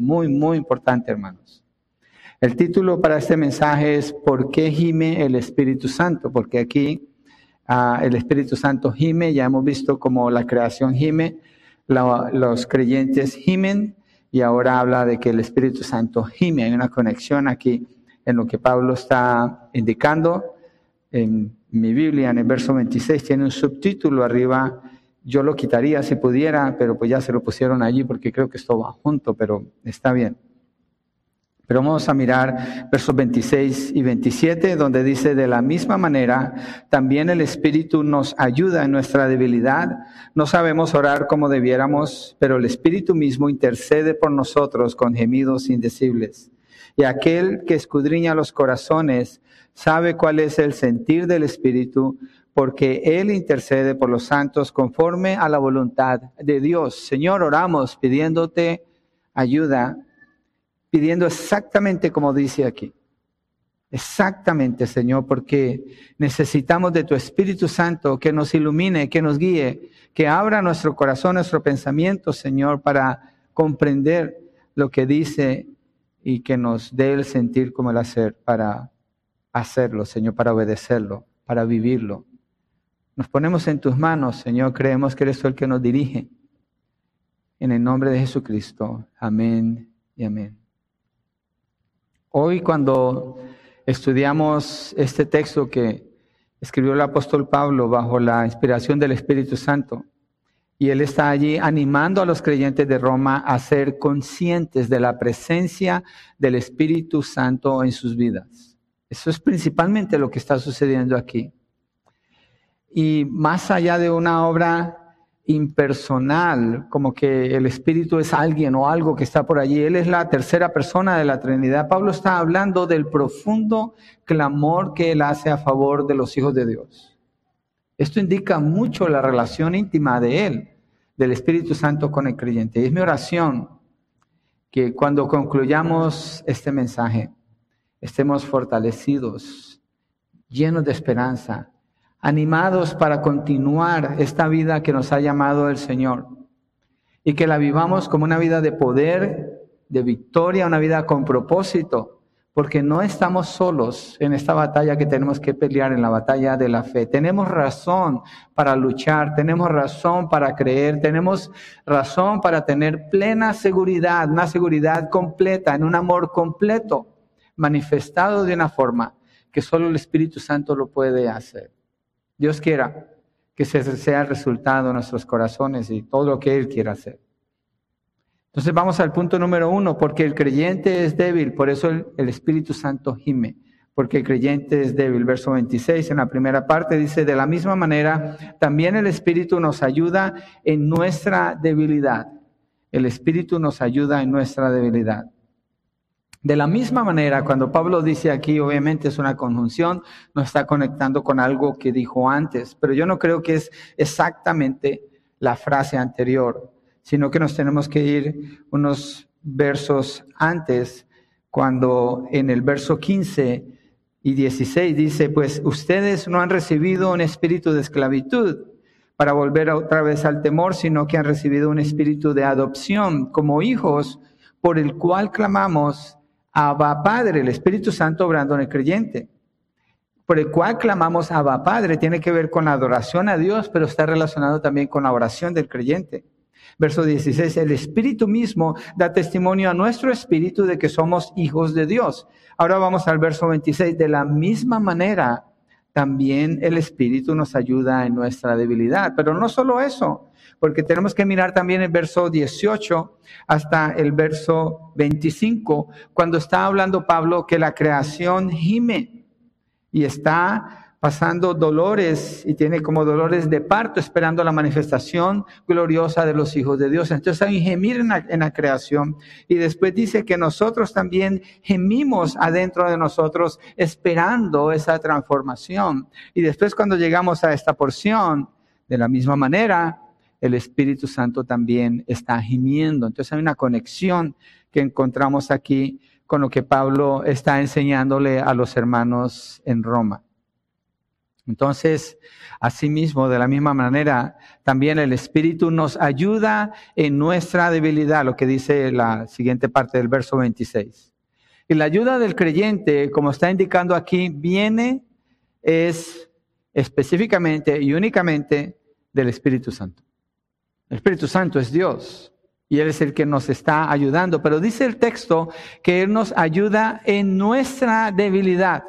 Muy, muy importante, hermanos. El título para este mensaje es ¿Por qué gime el Espíritu Santo? Porque aquí ah, el Espíritu Santo gime, ya hemos visto como la creación gime, los creyentes gimen y ahora habla de que el Espíritu Santo gime. Hay una conexión aquí en lo que Pablo está indicando. En mi Biblia, en el verso 26, tiene un subtítulo arriba. Yo lo quitaría si pudiera, pero pues ya se lo pusieron allí porque creo que esto va junto, pero está bien. Pero vamos a mirar versos 26 y 27, donde dice, de la misma manera, también el Espíritu nos ayuda en nuestra debilidad. No sabemos orar como debiéramos, pero el Espíritu mismo intercede por nosotros con gemidos indecibles. Y aquel que escudriña los corazones sabe cuál es el sentir del Espíritu, porque Él intercede por los santos conforme a la voluntad de Dios. Señor, oramos pidiéndote ayuda pidiendo exactamente como dice aquí. Exactamente, Señor, porque necesitamos de tu Espíritu Santo que nos ilumine, que nos guíe, que abra nuestro corazón, nuestro pensamiento, Señor, para comprender lo que dice y que nos dé el sentir como el hacer para hacerlo, Señor, para obedecerlo, para vivirlo. Nos ponemos en tus manos, Señor, creemos que eres tú el que nos dirige. En el nombre de Jesucristo. Amén y amén. Hoy cuando estudiamos este texto que escribió el apóstol Pablo bajo la inspiración del Espíritu Santo, y él está allí animando a los creyentes de Roma a ser conscientes de la presencia del Espíritu Santo en sus vidas. Eso es principalmente lo que está sucediendo aquí. Y más allá de una obra impersonal, como que el Espíritu es alguien o algo que está por allí. Él es la tercera persona de la Trinidad. Pablo está hablando del profundo clamor que él hace a favor de los hijos de Dios. Esto indica mucho la relación íntima de él, del Espíritu Santo con el creyente. Y es mi oración que cuando concluyamos este mensaje estemos fortalecidos, llenos de esperanza, animados para continuar esta vida que nos ha llamado el Señor y que la vivamos como una vida de poder, de victoria, una vida con propósito, porque no estamos solos en esta batalla que tenemos que pelear, en la batalla de la fe. Tenemos razón para luchar, tenemos razón para creer, tenemos razón para tener plena seguridad, una seguridad completa, en un amor completo, manifestado de una forma que solo el Espíritu Santo lo puede hacer. Dios quiera que ese sea el resultado de nuestros corazones y todo lo que Él quiera hacer. Entonces vamos al punto número uno, porque el creyente es débil, por eso el, el, Espíritu Santo gime, porque el creyente es débil. Verso 26 en la primera parte dice, de la misma manera, también el Espíritu nos ayuda en nuestra debilidad. El Espíritu nos ayuda en nuestra debilidad. De la misma manera, cuando Pablo dice aquí, obviamente es una conjunción, no está conectando con algo que dijo antes, pero yo no creo que es exactamente la frase anterior, sino que nos tenemos que ir unos versos antes, cuando en el verso 15 y 16 dice, pues ustedes no han recibido un espíritu de esclavitud para volver otra vez al temor, sino que han recibido un espíritu de adopción como hijos, por el cual clamamos, Abba Padre, el Espíritu Santo obrando en el creyente. Por el cual clamamos Abba Padre, tiene que ver con la adoración a Dios, pero está relacionado también con la oración del creyente. Verso 16, el Espíritu mismo da testimonio a nuestro espíritu de que somos hijos de Dios. Ahora vamos al verso 26, de la misma manera, también el Espíritu nos ayuda en nuestra debilidad. Pero no solo eso, porque tenemos que mirar también el verso 18 hasta el verso 25, cuando está hablando Pablo que la creación gime y está pasando dolores y tiene como dolores de parto esperando la manifestación gloriosa de los hijos de Dios. Entonces hay un gemir en la, en la creación y después dice que nosotros también gemimos adentro de nosotros esperando esa transformación. Y después cuando llegamos a esta porción, de la misma manera, el Espíritu Santo también está gimiendo. Entonces hay una conexión que encontramos aquí con lo que Pablo está enseñándole a los hermanos en Roma. Entonces, asimismo, de la misma manera, también el Espíritu nos ayuda en nuestra debilidad, lo que dice la siguiente parte del verso 26. Y la ayuda del creyente, como está indicando aquí, viene es específicamente y únicamente del Espíritu Santo. El Espíritu Santo es Dios y Él es el que nos está ayudando, pero dice el texto que Él nos ayuda en nuestra debilidad.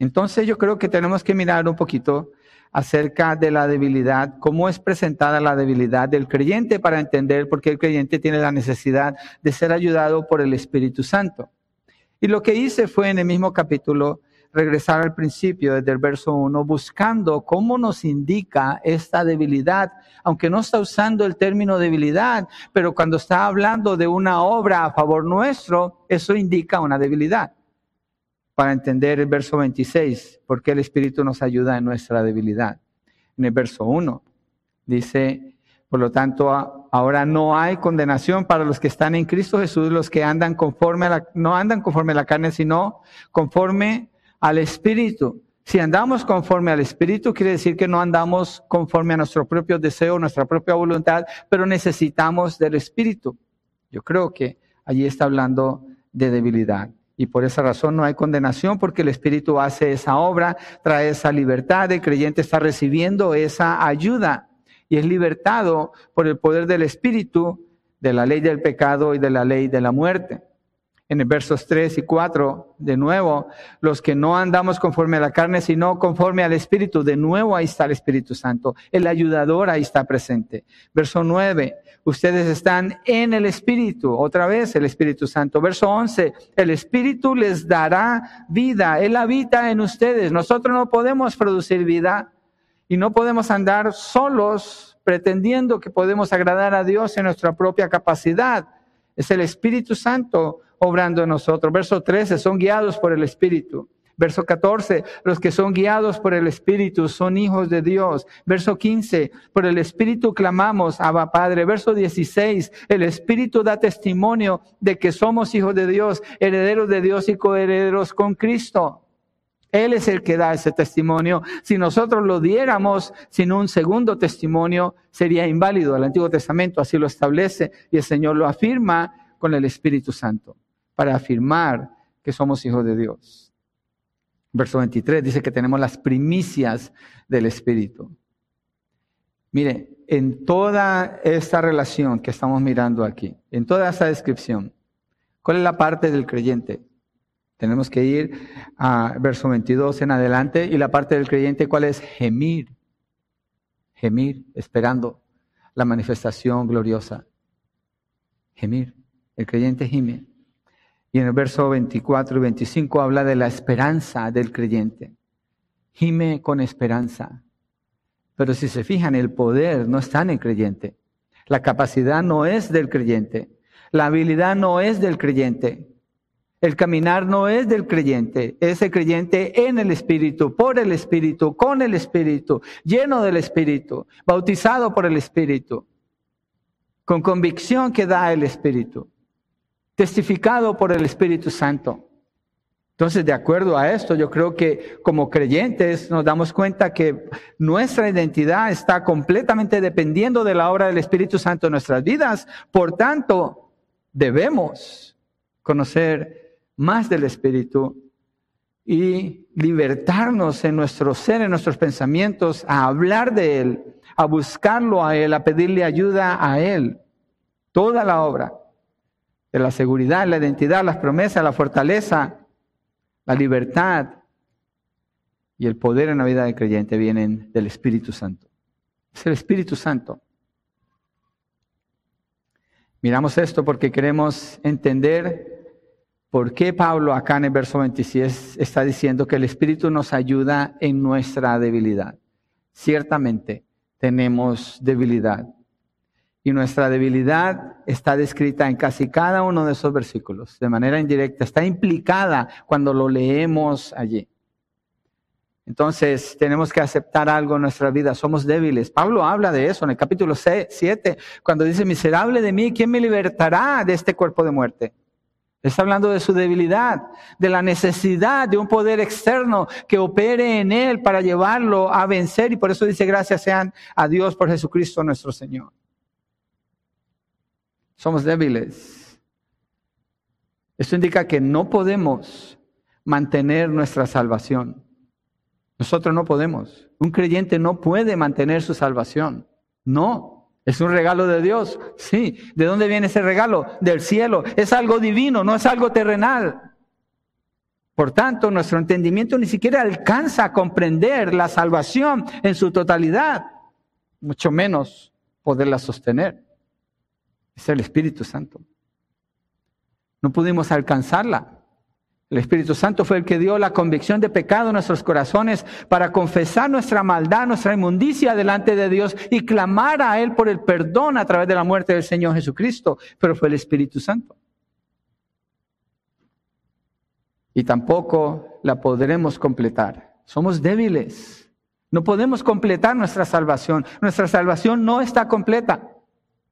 Entonces yo creo que tenemos que mirar un poquito acerca de la debilidad, cómo es presentada la debilidad del creyente para entender por qué el creyente tiene la necesidad de ser ayudado por el Espíritu Santo. Y lo que hice fue en el mismo capítulo regresar al principio, desde el verso 1, buscando cómo nos indica esta debilidad, aunque no está usando el término debilidad, pero cuando está hablando de una obra a favor nuestro, eso indica una debilidad. Para entender el verso 26, porque el Espíritu nos ayuda en nuestra debilidad. En el verso 1 dice, por lo tanto, ahora no hay condenación para los que están en Cristo Jesús, los que andan conforme a la, no andan conforme a la carne, sino conforme al Espíritu. Si andamos conforme al Espíritu, quiere decir que no andamos conforme a nuestro propio deseo, nuestra propia voluntad, pero necesitamos del Espíritu. Yo creo que allí está hablando de debilidad. Y por esa razón no hay condenación porque el Espíritu hace esa obra, trae esa libertad, el creyente está recibiendo esa ayuda y es libertado por el poder del Espíritu de la ley del pecado y de la ley de la muerte en el versos 3 y 4, de nuevo, los que no andamos conforme a la carne, sino conforme al Espíritu, de nuevo ahí está el Espíritu Santo, el ayudador ahí está presente. Verso 9, ustedes están en el Espíritu, otra vez el Espíritu Santo. Verso 11, el Espíritu les dará vida, Él habita en ustedes. Nosotros no podemos producir vida y no podemos andar solos pretendiendo que podemos agradar a Dios en nuestra propia capacidad. Es el Espíritu Santo obrando en nosotros. Verso 13, son guiados por el Espíritu. Verso 14, los que son guiados por el Espíritu son hijos de Dios. Verso 15, por el Espíritu clamamos, Abba Padre. Verso 16, el Espíritu da testimonio de que somos hijos de Dios, herederos de Dios y coherederos con Cristo. Él es el que da ese testimonio. Si nosotros lo diéramos sin un segundo testimonio, sería inválido. El Antiguo Testamento así lo establece y el Señor lo afirma con el Espíritu Santo para afirmar que somos hijos de Dios. Verso 23 dice que tenemos las primicias del Espíritu. Mire, en toda esta relación que estamos mirando aquí, en toda esta descripción, ¿cuál es la parte del creyente? Tenemos que ir a verso 22 en adelante y la parte del creyente, ¿cuál es? Gemir. Gemir, esperando la manifestación gloriosa. Gemir. El creyente gime. En el verso 24 y 25 habla de la esperanza del creyente. Gime con esperanza. Pero si se fijan, el poder no está en el creyente. La capacidad no es del creyente. La habilidad no es del creyente. El caminar no es del creyente, es el creyente en el Espíritu, por el Espíritu, con el Espíritu, lleno del Espíritu, bautizado por el Espíritu, con convicción que da el Espíritu testificado por el Espíritu Santo. Entonces, de acuerdo a esto, yo creo que como creyentes nos damos cuenta que nuestra identidad está completamente dependiendo de la obra del Espíritu Santo en nuestras vidas. Por tanto, debemos conocer más del Espíritu y libertarnos en nuestro ser, en nuestros pensamientos, a hablar de Él, a buscarlo a Él, a pedirle ayuda a Él. Toda la obra la seguridad, la identidad, las promesas, la fortaleza, la libertad y el poder en la vida del creyente vienen del Espíritu Santo. Es el Espíritu Santo. Miramos esto porque queremos entender por qué Pablo acá en el verso 26 está diciendo que el Espíritu nos ayuda en nuestra debilidad. Ciertamente tenemos debilidad. Y nuestra debilidad está descrita en casi cada uno de esos versículos, de manera indirecta, está implicada cuando lo leemos allí. Entonces tenemos que aceptar algo en nuestra vida, somos débiles. Pablo habla de eso en el capítulo 7, cuando dice, miserable de mí, ¿quién me libertará de este cuerpo de muerte? Está hablando de su debilidad, de la necesidad de un poder externo que opere en él para llevarlo a vencer. Y por eso dice, gracias sean a Dios por Jesucristo nuestro Señor. Somos débiles. Esto indica que no podemos mantener nuestra salvación. Nosotros no podemos. Un creyente no puede mantener su salvación. No. ¿Es un regalo de Dios? Sí. ¿De dónde viene ese regalo? Del cielo. Es algo divino, no es algo terrenal. Por tanto, nuestro entendimiento ni siquiera alcanza a comprender la salvación en su totalidad, mucho menos poderla sostener. Es el Espíritu Santo. No pudimos alcanzarla. El Espíritu Santo fue el que dio la convicción de pecado en nuestros corazones para confesar nuestra maldad, nuestra inmundicia delante de Dios y clamar a Él por el perdón a través de la muerte del Señor Jesucristo. Pero fue el Espíritu Santo. Y tampoco la podremos completar. Somos débiles. No podemos completar nuestra salvación. Nuestra salvación no está completa.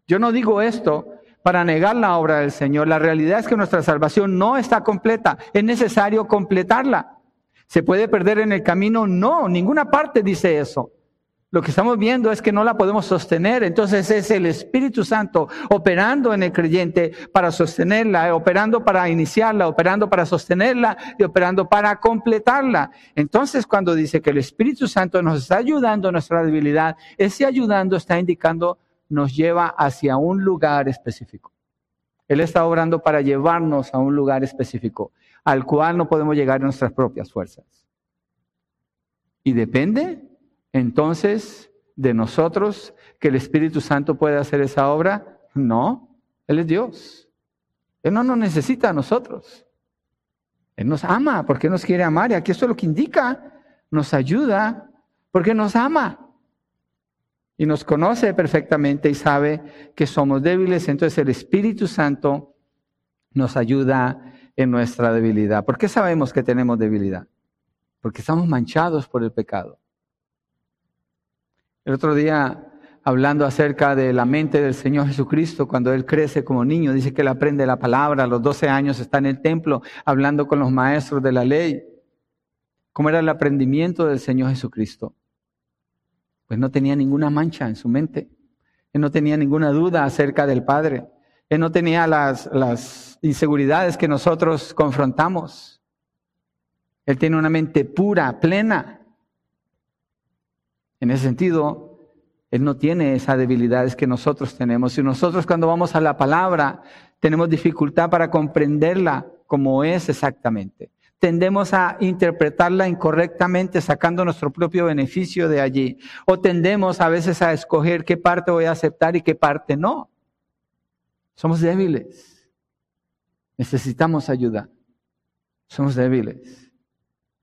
Yo no digo esto para negar la obra del Señor. La realidad es que nuestra salvación no está completa. Es necesario completarla. ¿Se puede perder en el camino? No, ninguna parte dice eso. Lo que estamos viendo es que no la podemos sostener. Entonces es el Espíritu Santo operando en el creyente para sostenerla, operando para iniciarla, operando para sostenerla y operando para completarla. Entonces cuando dice que el Espíritu Santo nos está ayudando en nuestra debilidad, ese ayudando está indicando nos lleva hacia un lugar específico. Él está obrando para llevarnos a un lugar específico, al cual no podemos llegar en nuestras propias fuerzas. Y depende entonces de nosotros que el Espíritu Santo pueda hacer esa obra. No, Él es Dios. Él no nos necesita a nosotros. Él nos ama porque nos quiere amar. Y aquí esto es lo que indica. Nos ayuda porque nos ama y nos conoce perfectamente y sabe que somos débiles, entonces el Espíritu Santo nos ayuda en nuestra debilidad. ¿Por qué sabemos que tenemos debilidad? Porque estamos manchados por el pecado. El otro día, hablando acerca de la mente del Señor Jesucristo, cuando Él crece como niño, dice que Él aprende la palabra, a los 12 años está en el templo hablando con los maestros de la ley. ¿Cómo era el aprendimiento del Señor Jesucristo? Pues no tenía ninguna mancha en su mente. Él no tenía ninguna duda acerca del Padre. Él no tenía las, las inseguridades que nosotros confrontamos. Él tiene una mente pura, plena. En ese sentido, Él no tiene esas debilidades que nosotros tenemos. Y nosotros cuando vamos a la palabra tenemos dificultad para comprenderla como es exactamente tendemos a interpretarla incorrectamente sacando nuestro propio beneficio de allí. O tendemos a veces a escoger qué parte voy a aceptar y qué parte no. Somos débiles. Necesitamos ayuda. Somos débiles.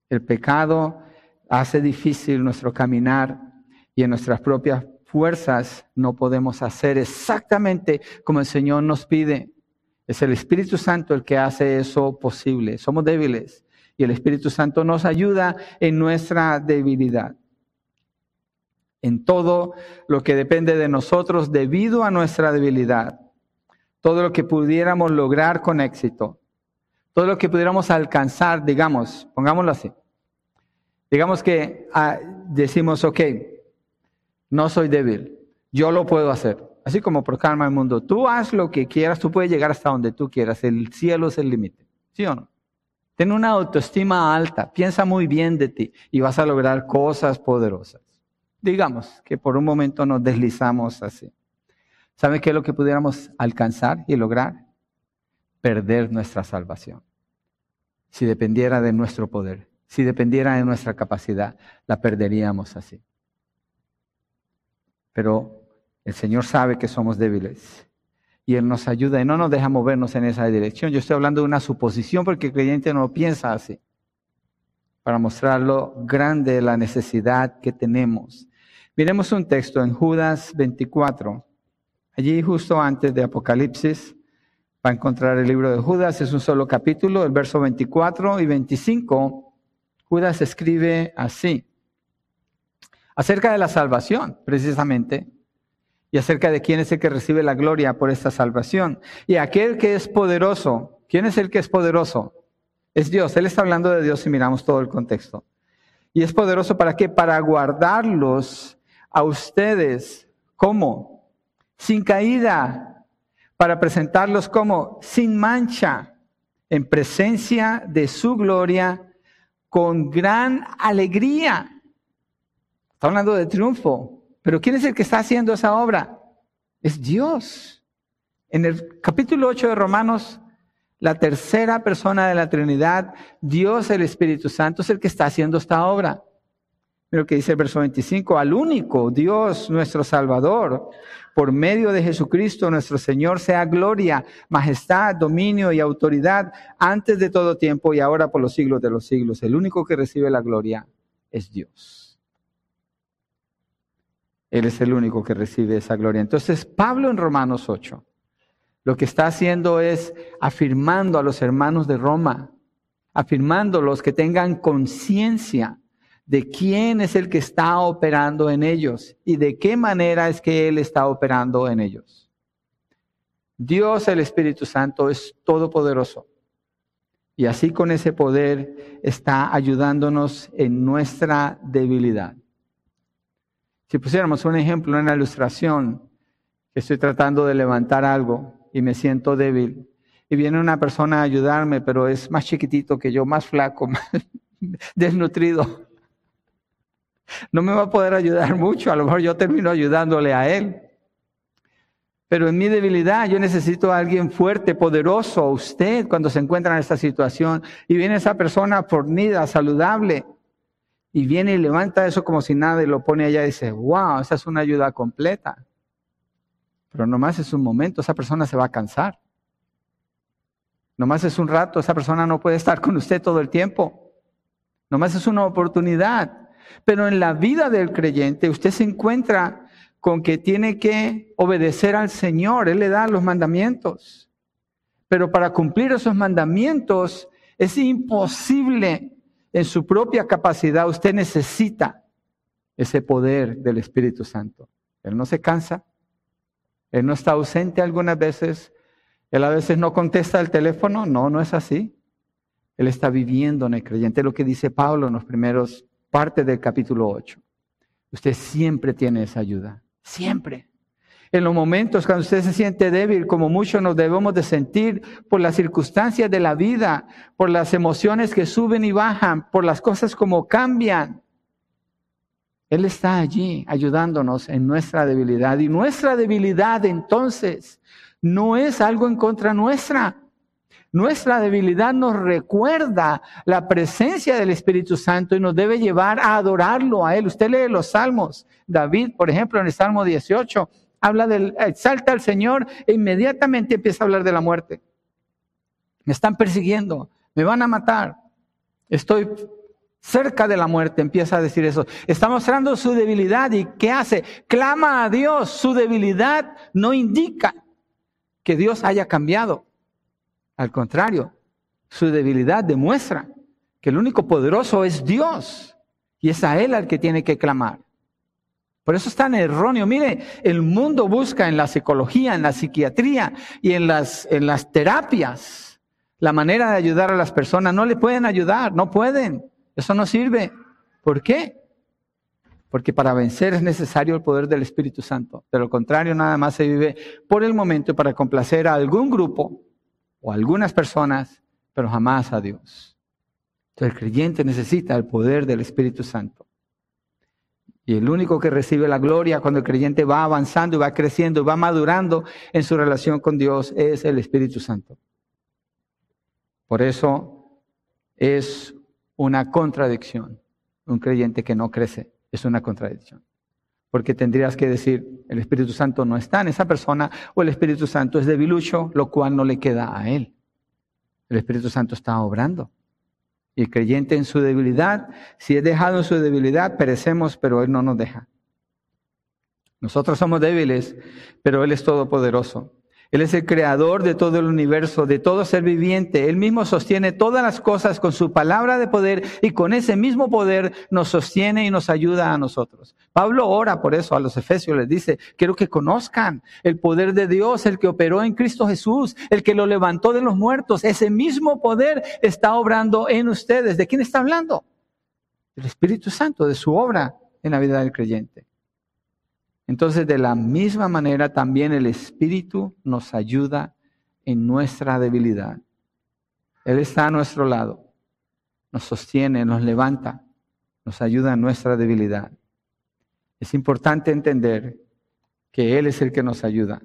El pecado hace difícil nuestro caminar y en nuestras propias fuerzas no podemos hacer exactamente como el Señor nos pide. Es el Espíritu Santo el que hace eso posible. Somos débiles y el Espíritu Santo nos ayuda en nuestra debilidad. En todo lo que depende de nosotros debido a nuestra debilidad. Todo lo que pudiéramos lograr con éxito. Todo lo que pudiéramos alcanzar, digamos, pongámoslo así. Digamos que ah, decimos, ok, no soy débil, yo lo puedo hacer. Así como proclama el mundo, tú haz lo que quieras, tú puedes llegar hasta donde tú quieras, el cielo es el límite. ¿Sí o no? Ten una autoestima alta, piensa muy bien de ti y vas a lograr cosas poderosas. Digamos que por un momento nos deslizamos así. ¿Sabe qué es lo que pudiéramos alcanzar y lograr? Perder nuestra salvación. Si dependiera de nuestro poder, si dependiera de nuestra capacidad, la perderíamos así. Pero el Señor sabe que somos débiles y Él nos ayuda y no nos deja movernos en esa dirección. Yo estoy hablando de una suposición porque el creyente no piensa así, para mostrar lo grande la necesidad que tenemos. Miremos un texto en Judas 24, allí justo antes de Apocalipsis, va a encontrar el libro de Judas, es un solo capítulo, el verso 24 y 25, Judas escribe así, acerca de la salvación, precisamente y acerca de quién es el que recibe la gloria por esta salvación. Y aquel que es poderoso, ¿Quién es el que es poderoso? Es Dios. Él está hablando de Dios si miramos todo el contexto. Y es poderoso para qué? Para guardarlos a ustedes como sin caída, para presentarlos como sin mancha, en presencia de su gloria, con gran alegría. Está hablando de triunfo. Pero ¿quién es el que está haciendo esa obra? Es Dios. En el capítulo 8 de Romanos la tercera persona de la Trinidad, Dios el Espíritu Santo, es el que está haciendo esta obra. Mira lo que dice el verso 25, al único Dios nuestro Salvador, por medio de Jesucristo nuestro Señor, sea gloria, majestad, dominio y autoridad antes de todo tiempo y ahora por los siglos de los siglos. El único que recibe la gloria es Dios. Él es el único que recibe esa gloria. Entonces, Pablo en Romanos 8 lo que está haciendo es afirmando a los hermanos de Roma, afirmándolos que tengan conciencia de quién es el que está operando en ellos y de qué manera es que Él está operando en ellos. Dios el Espíritu Santo es todopoderoso y así con ese poder está ayudándonos en nuestra debilidad. Si pusiéramos un ejemplo, una ilustración, que estoy tratando de levantar algo, y me siento débil. Y viene una persona a ayudarme, pero es más chiquitito que yo, más flaco, más desnutrido. No me va a poder ayudar mucho, a lo mejor yo termino ayudándole a él. Pero en mi debilidad yo necesito a alguien fuerte, poderoso, usted cuando se encuentra en esta situación y viene esa persona fornida, saludable, y viene y levanta eso como si nada y lo pone allá y dice, wow, esa es una ayuda completa. Pero nomás es un momento, esa persona se va a cansar. Nomás es un rato, esa persona no puede estar con usted todo el tiempo. Nomás es una oportunidad. Pero en la vida del creyente usted se encuentra con que tiene que obedecer al Señor. Él le da los mandamientos. Pero para cumplir esos mandamientos es imposible en su propia capacidad. Usted necesita ese poder del Espíritu Santo. Él no se cansa, él no está ausente algunas veces. Él a veces no contesta el teléfono. No, no es así. Él está viviendo en el creyente. Lo que dice Pablo en los primeros partes del capítulo 8. Usted siempre tiene esa ayuda. Siempre. En los momentos cuando usted se siente débil, como muchos nos debemos de sentir por las circunstancias de la vida, por las emociones que suben y bajan, por las cosas como cambian. Él está allí ayudándonos en nuestra debilidad. Y nuestra debilidad entonces no es algo en contra nuestra. Nuestra debilidad nos recuerda la presencia del Espíritu Santo y nos debe llevar a adorarlo a Él. Usted lee los salmos. David, por ejemplo, en el Salmo 18, habla del, exalta al Señor e inmediatamente empieza a hablar de la muerte. Me están persiguiendo, me van a matar. Estoy cerca de la muerte, empieza a decir eso. Está mostrando su debilidad y ¿qué hace? Clama a Dios. Su debilidad no indica que Dios haya cambiado. Al contrario, su debilidad demuestra que el único poderoso es Dios y es a Él al que tiene que clamar. Por eso es tan erróneo. Mire, el mundo busca en la psicología, en la psiquiatría y en las, en las terapias la manera de ayudar a las personas. No le pueden ayudar, no pueden. Eso no sirve. ¿Por qué? Porque para vencer es necesario el poder del Espíritu Santo. De lo contrario, nada más se vive por el momento para complacer a algún grupo o a algunas personas, pero jamás a Dios. Entonces el creyente necesita el poder del Espíritu Santo. Y el único que recibe la gloria cuando el creyente va avanzando y va creciendo y va madurando en su relación con Dios es el Espíritu Santo. Por eso es una contradicción. Un creyente que no crece es una contradicción. Porque tendrías que decir, el Espíritu Santo no está en esa persona o el Espíritu Santo es debilucho, lo cual no le queda a él. El Espíritu Santo está obrando. Y creyente en su debilidad, si es dejado en su debilidad, perecemos, pero Él no nos deja. Nosotros somos débiles, pero Él es todopoderoso. Él es el creador de todo el universo, de todo ser viviente. Él mismo sostiene todas las cosas con su palabra de poder y con ese mismo poder nos sostiene y nos ayuda a nosotros. Pablo ora por eso a los efesios, les dice, quiero que conozcan el poder de Dios, el que operó en Cristo Jesús, el que lo levantó de los muertos. Ese mismo poder está obrando en ustedes. ¿De quién está hablando? Del Espíritu Santo, de su obra en la vida del creyente. Entonces, de la misma manera, también el Espíritu nos ayuda en nuestra debilidad. Él está a nuestro lado, nos sostiene, nos levanta, nos ayuda en nuestra debilidad. Es importante entender que Él es el que nos ayuda.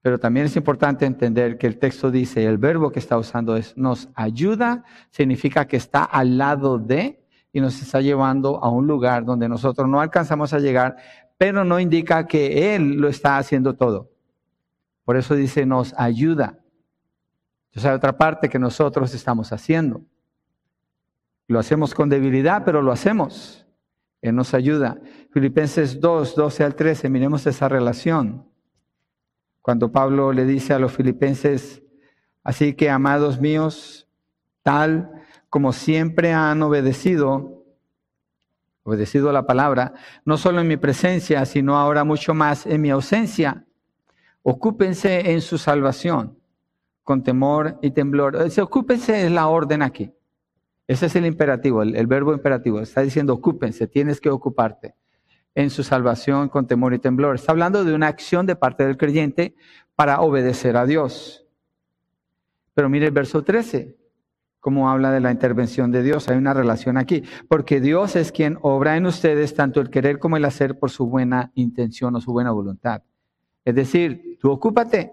Pero también es importante entender que el texto dice, el verbo que está usando es nos ayuda, significa que está al lado de y nos está llevando a un lugar donde nosotros no alcanzamos a llegar, pero no indica que Él lo está haciendo todo. Por eso dice, nos ayuda. Entonces hay otra parte que nosotros estamos haciendo. Lo hacemos con debilidad, pero lo hacemos. Él nos ayuda. Filipenses 2, 12 al 13, miremos esa relación. Cuando Pablo le dice a los filipenses, así que amados míos, tal como siempre han obedecido, obedecido a la palabra, no solo en mi presencia, sino ahora mucho más en mi ausencia. Ocúpense en su salvación con temor y temblor. Ocúpense es la orden aquí. Ese es el imperativo, el, verbo imperativo. Está diciendo ocúpense, tienes que ocuparte en su salvación con temor y temblor. Está hablando de una acción de parte del creyente para obedecer a Dios. Pero mire el verso 13 como habla de la intervención de Dios. Hay una relación aquí, porque Dios es quien obra en ustedes tanto el querer como el hacer por su buena intención o su buena voluntad. Es decir, tú ocúpate,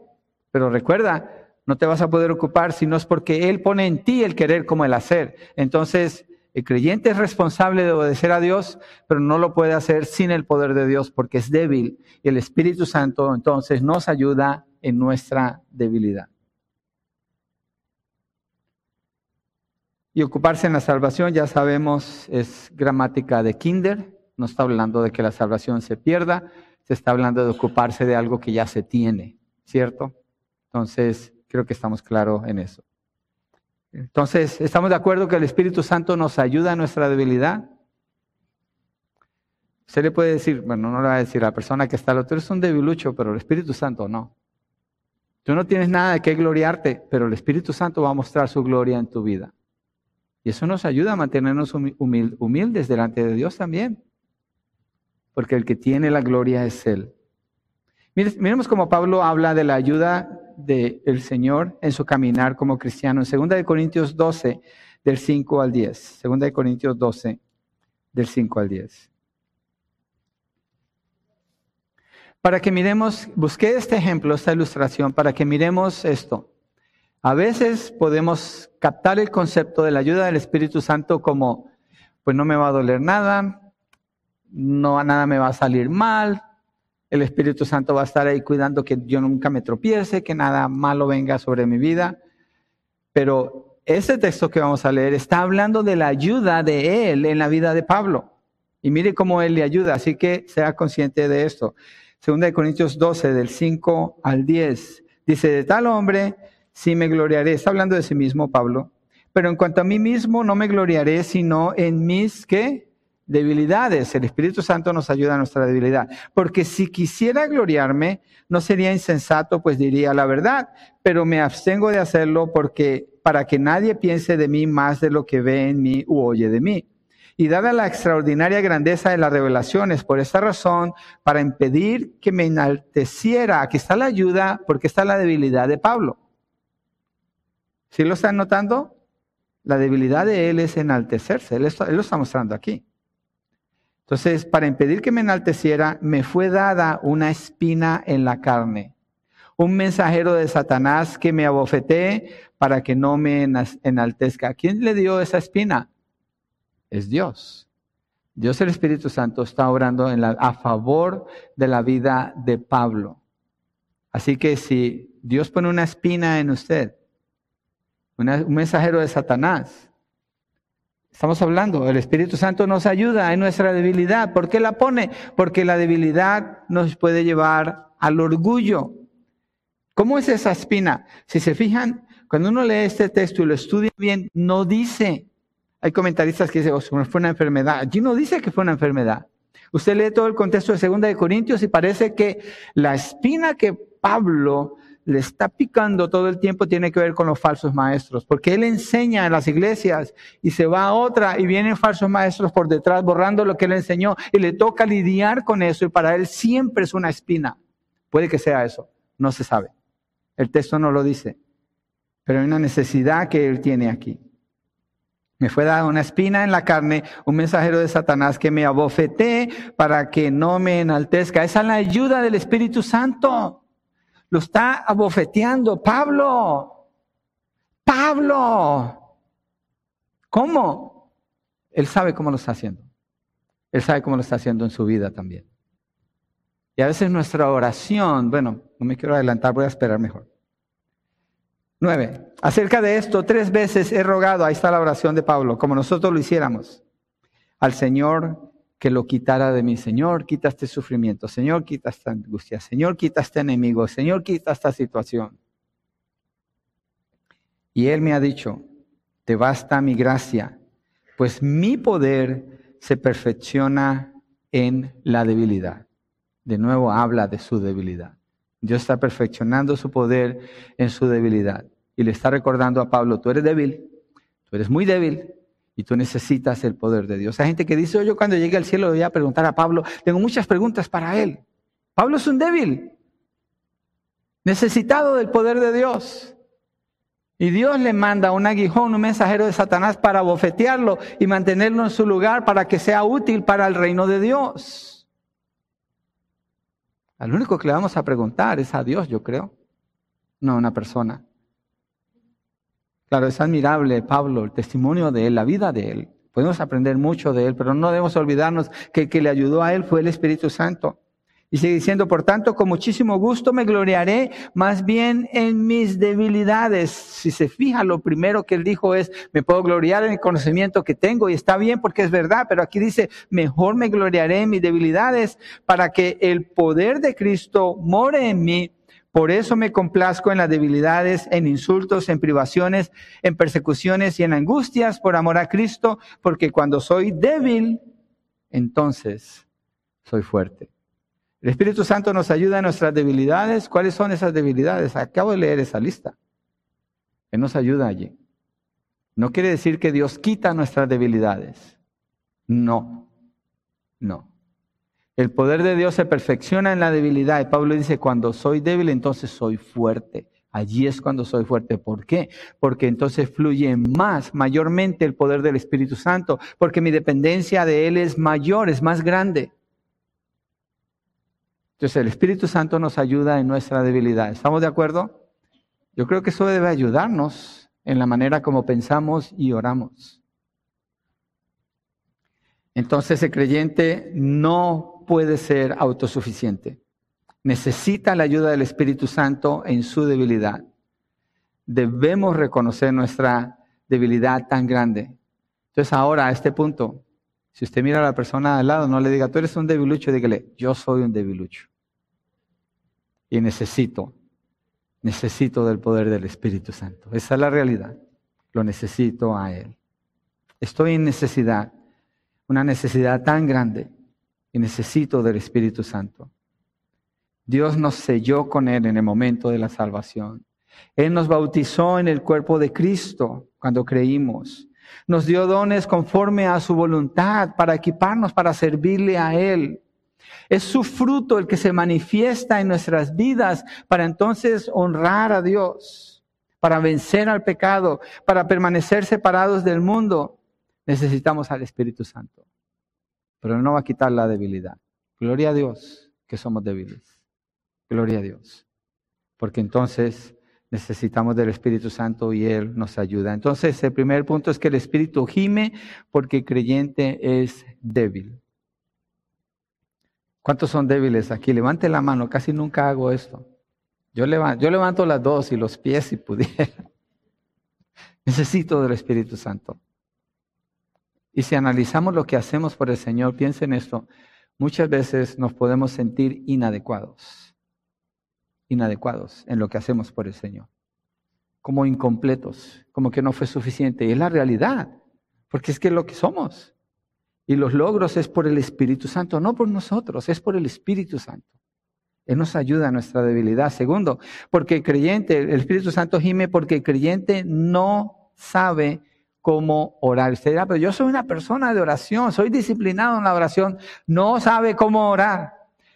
pero recuerda, no te vas a poder ocupar si no es porque Él pone en ti el querer como el hacer. Entonces, el creyente es responsable de obedecer a Dios, pero no lo puede hacer sin el poder de Dios porque es débil. Y el Espíritu Santo entonces nos ayuda en nuestra debilidad. Y ocuparse en la salvación, ya sabemos, es gramática de kinder, no está hablando de que la salvación se pierda, se está hablando de ocuparse de algo que ya se tiene, ¿cierto? Entonces, creo que estamos claros en eso. Entonces, ¿estamos de acuerdo que el Espíritu Santo nos ayuda en nuestra debilidad? Usted le puede decir, bueno, no le va a decir a la persona que está al otro, es un debilucho, pero el Espíritu Santo no. Tú no tienes nada de qué gloriarte, pero el Espíritu Santo va a mostrar su gloria en tu vida. Y eso nos ayuda a mantenernos humildes delante de Dios también. Porque el que tiene la gloria es Él. Miremos cómo Pablo habla de la ayuda del Señor en su caminar como cristiano. En 2 Corintios 12, del 5 al 10. 2 Corintios 12, del 5 al 10. Para que miremos, busqué este ejemplo, esta ilustración, para que miremos esto. A veces podemos captar el concepto de la ayuda del Espíritu Santo como, pues no me va a doler nada, no nada me va a salir mal, el Espíritu Santo va a estar ahí cuidando que yo nunca me tropiece, que nada malo venga sobre mi vida. Pero ese texto que vamos a leer está hablando de la ayuda de Él en la vida de Pablo. Y mire cómo Él le ayuda, así que sea consciente de esto. Segunda de Corintios 12, del 5 al 10, dice, de tal hombre sí me gloriaré. Está hablando de sí mismo Pablo. Pero en cuanto a mí mismo, no me gloriaré, sino en mis, ¿qué? Debilidades. El Espíritu Santo nos ayuda a nuestra debilidad. Porque si quisiera gloriarme, no sería insensato, pues diría la verdad. Pero me abstengo de hacerlo porque, para que nadie piense de mí más de lo que ve en mí u oye de mí. Y dada la extraordinaria grandeza de las revelaciones, por esta razón, para impedir que me enalteciera, aquí está la ayuda, porque está la debilidad de Pablo. ¿Sí lo están notando? La debilidad de él es enaltecerse. Él, lo está mostrando aquí. Entonces, para impedir que me enalteciera, me fue dada una espina en la carne. Un mensajero de Satanás que me abofetee para que no me enaltezca. ¿Quién le dio esa espina? Es Dios. Dios el Espíritu Santo está obrando a favor de la vida de Pablo. Así que si Dios pone una espina en usted, un mensajero de Satanás. Estamos hablando, el Espíritu Santo nos ayuda en nuestra debilidad. ¿Por qué la pone? Porque la debilidad nos puede llevar al orgullo. ¿Cómo es esa espina? Si se fijan, cuando uno lee este texto y lo estudia bien, no dice, hay comentaristas que dicen, oh, fue una enfermedad. Allí no dice que fue una enfermedad. Usted lee todo el contexto de Segunda de Corintios y parece que la espina que Pablo le está picando todo el tiempo tiene que ver con los falsos maestros, porque él enseña en las iglesias y se va a otra y vienen falsos maestros por detrás borrando lo que él enseñó y le toca lidiar con eso y para él siempre es una espina. Puede que sea eso, no se sabe. El texto no lo dice, pero hay una necesidad que él tiene aquí. Me fue dada una espina en la carne, un mensajero de Satanás que me abofeté para que no me enaltezca. Esa es la ayuda del Espíritu Santo. Lo está abofeteando Pablo. Pablo. ¿Cómo? Él sabe cómo lo está haciendo. Él sabe cómo lo está haciendo en su vida también. Y a veces nuestra oración, bueno, no me quiero adelantar, voy a esperar mejor. Nueve. Acerca de esto, tres veces he rogado, ahí está la oración de Pablo, como nosotros lo hiciéramos, al Señor que lo quitara de mí. Señor, quita este sufrimiento. Señor, quita esta angustia. Señor, quita este enemigo. Señor, quita esta situación. Y Él me ha dicho, te basta mi gracia, pues mi poder se perfecciona en la debilidad. De nuevo habla de su debilidad. Dios está perfeccionando su poder en su debilidad. Y le está recordando a Pablo, tú eres débil, tú eres muy débil y tú necesitas el poder de Dios. Hay gente que dice, yo cuando llegue al cielo voy a preguntar a Pablo, tengo muchas preguntas para él. Pablo es un débil, necesitado del poder de Dios. Y Dios le manda un aguijón, un mensajero de Satanás para bofetearlo y mantenerlo en su lugar para que sea útil para el reino de Dios. Al único que le vamos a preguntar es a Dios, yo creo, no a una persona. Claro, es admirable Pablo, el testimonio de él, la vida de él. Podemos aprender mucho de él, pero no debemos olvidarnos que el que le ayudó a él fue el Espíritu Santo. Y sigue diciendo, por tanto, con muchísimo gusto me gloriaré más bien en mis debilidades. Si se fija, lo primero que él dijo es, me puedo gloriar en el conocimiento que tengo y está bien porque es verdad, pero aquí dice, mejor me gloriaré en mis debilidades para que el poder de Cristo more en mí. Por eso me complazco en las debilidades, en insultos, en privaciones, en persecuciones y en angustias por amor a Cristo, porque cuando soy débil, entonces soy fuerte. El Espíritu Santo nos ayuda en nuestras debilidades. ¿Cuáles son esas debilidades? Acabo de leer esa lista. Él nos ayuda allí. No quiere decir que Dios quita nuestras debilidades. No, no. El poder de Dios se perfecciona en la debilidad. Y Pablo dice, cuando soy débil, entonces soy fuerte. Allí es cuando soy fuerte. ¿Por qué? Porque entonces fluye más, mayormente el poder del Espíritu Santo, porque mi dependencia de Él es mayor, es más grande. Entonces el Espíritu Santo nos ayuda en nuestra debilidad. ¿Estamos de acuerdo? Yo creo que eso debe ayudarnos en la manera como pensamos y oramos. Entonces el creyente no puede ser autosuficiente. Necesita la ayuda del Espíritu Santo en su debilidad. Debemos reconocer nuestra debilidad tan grande. Entonces ahora a este punto, si usted mira a la persona al lado, no le diga, tú eres un debilucho, dígale, yo soy un debilucho y necesito, necesito del poder del Espíritu Santo. Esa es la realidad. Lo necesito a Él. Estoy en necesidad, una necesidad tan grande y necesito del Espíritu Santo. Dios nos selló con Él en el momento de la salvación. Él nos bautizó en el cuerpo de Cristo cuando creímos. Nos dio dones conforme a su voluntad para equiparnos para servirle a Él. Es su fruto el que se manifiesta en nuestras vidas para entonces honrar a Dios, para vencer al pecado, para permanecer separados del mundo. Necesitamos al Espíritu Santo. Pero no va a quitar la debilidad. Gloria a Dios que somos débiles. Gloria a Dios. Porque entonces necesitamos del Espíritu Santo y Él nos ayuda. Entonces, el primer punto es que el Espíritu gime porque el creyente es débil. ¿Cuántos son débiles aquí? Levante la mano, casi nunca hago esto. Yo levanto, yo levanto las dos y los pies si pudiera. Necesito del Espíritu Santo. Y si analizamos lo que hacemos por el Señor, piensen esto, muchas veces nos podemos sentir inadecuados. inadecuados en lo que hacemos por el Señor, como incompletos, como que no fue suficiente. Y es la realidad, porque es que lo que somos. Y los logros es por el Espíritu Santo, no por nosotros, es por el Espíritu Santo. Él nos ayuda a nuestra debilidad. Segundo, porque el creyente, el Espíritu Santo gime porque el creyente no sabe cómo orar. Usted dirá, pero yo soy una persona de oración, soy disciplinado en la oración, no sabe cómo orar.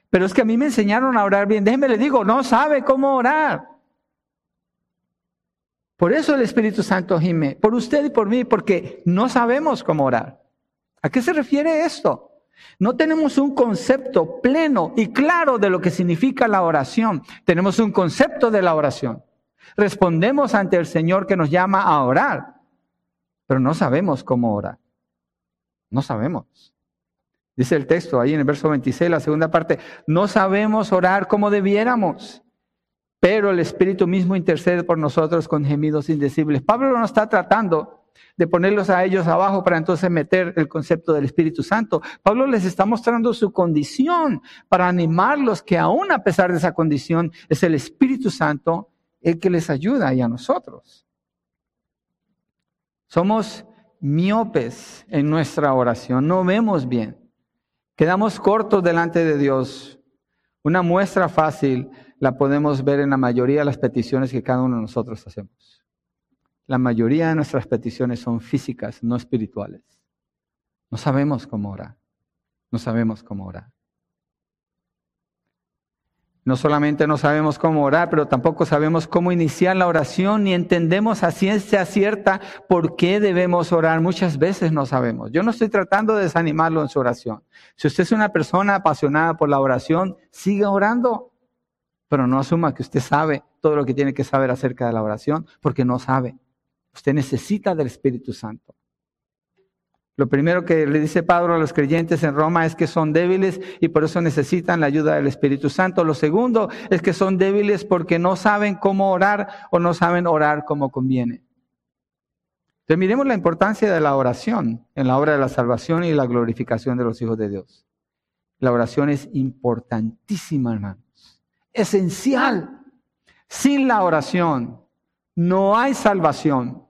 Pero es que a mí me enseñaron a orar bien. Déjenme le digo, no sabe cómo orar. Por eso el Espíritu Santo gime, por usted y por mí, porque no sabemos cómo orar. ¿A qué se refiere esto? No tenemos un concepto pleno y claro de lo que significa la oración. Tenemos un concepto de la oración. Respondemos ante el Señor que nos llama a orar, pero no sabemos cómo orar. No sabemos. Dice el texto ahí en el verso 26, la segunda parte, no sabemos orar como debiéramos, pero el Espíritu mismo intercede por nosotros con gemidos indecibles. Pablo no está tratando de ponerlos a ellos abajo para entonces meter el concepto del Espíritu Santo. Pablo les está mostrando su condición para animarlos que aún a pesar de esa condición es el Espíritu Santo el que les ayuda y a nosotros. Somos miopes en nuestra oración, no vemos bien. Quedamos cortos delante de Dios. Una muestra fácil la podemos ver en la mayoría de las peticiones que cada uno de nosotros hacemos. La mayoría de nuestras peticiones son físicas, no espirituales. No sabemos cómo orar. No sabemos cómo orar. No solamente no sabemos cómo orar, pero tampoco sabemos cómo iniciar la oración, ni entendemos a ciencia cierta por qué debemos orar. Muchas veces no sabemos. Yo no estoy tratando de desanimarlo en su oración. Si usted es una persona apasionada por la oración, siga orando, pero no asuma que usted sabe todo lo que tiene que saber acerca de la oración, porque no sabe. Usted necesita del Espíritu Santo. Lo primero que le dice Pablo a los creyentes en Roma es que son débiles y por eso necesitan la ayuda del Espíritu Santo. Lo segundo es que son débiles porque no saben cómo orar o no saben orar como conviene. Entonces miremos la importancia de la oración en la obra de la salvación y la glorificación de los hijos de Dios. La oración es importantísima, hermanos. Esencial. Sin la oración no hay salvación.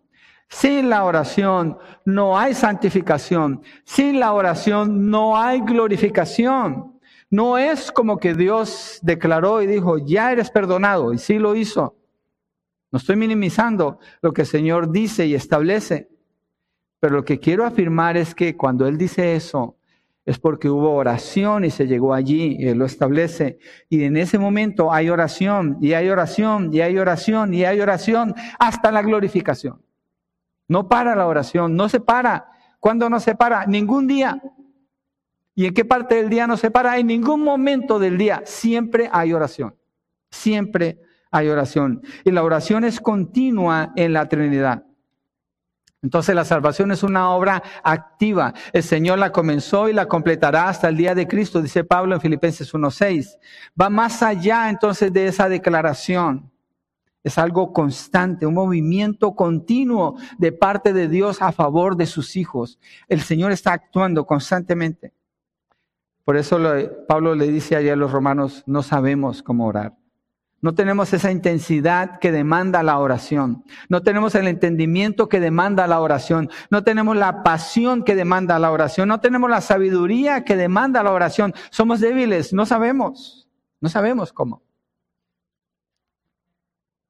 Sin la oración no hay santificación. Sin la oración no hay glorificación. No es como que Dios declaró y dijo, ya eres perdonado, y sí lo hizo. No estoy minimizando lo que el Señor dice y establece, pero lo que quiero afirmar es que cuando Él dice eso, es porque hubo oración y se llegó allí, y Él lo establece. Y en ese momento hay oración, y hay oración, y hay oración, y hay oración, hasta la glorificación. No para la oración, no se para. ¿Cuándo no se para? Ningún día. ¿Y en qué parte del día no se para? En ningún momento del día. Siempre hay oración. Siempre hay oración. Y la oración es continua en la Trinidad. Entonces la salvación es una obra activa. El Señor la comenzó y la completará hasta el día de Cristo, dice Pablo en Filipenses 1.6. Va más allá entonces de esa declaración. Es algo constante, un movimiento continuo de parte de Dios a favor de sus hijos. El Señor está actuando constantemente. Por eso Pablo le dice allá a los romanos, no sabemos cómo orar. No tenemos esa intensidad que demanda la oración. No tenemos el entendimiento que demanda la oración. No tenemos la pasión que demanda la oración. No tenemos la sabiduría que demanda la oración. Somos débiles, no sabemos. No sabemos cómo.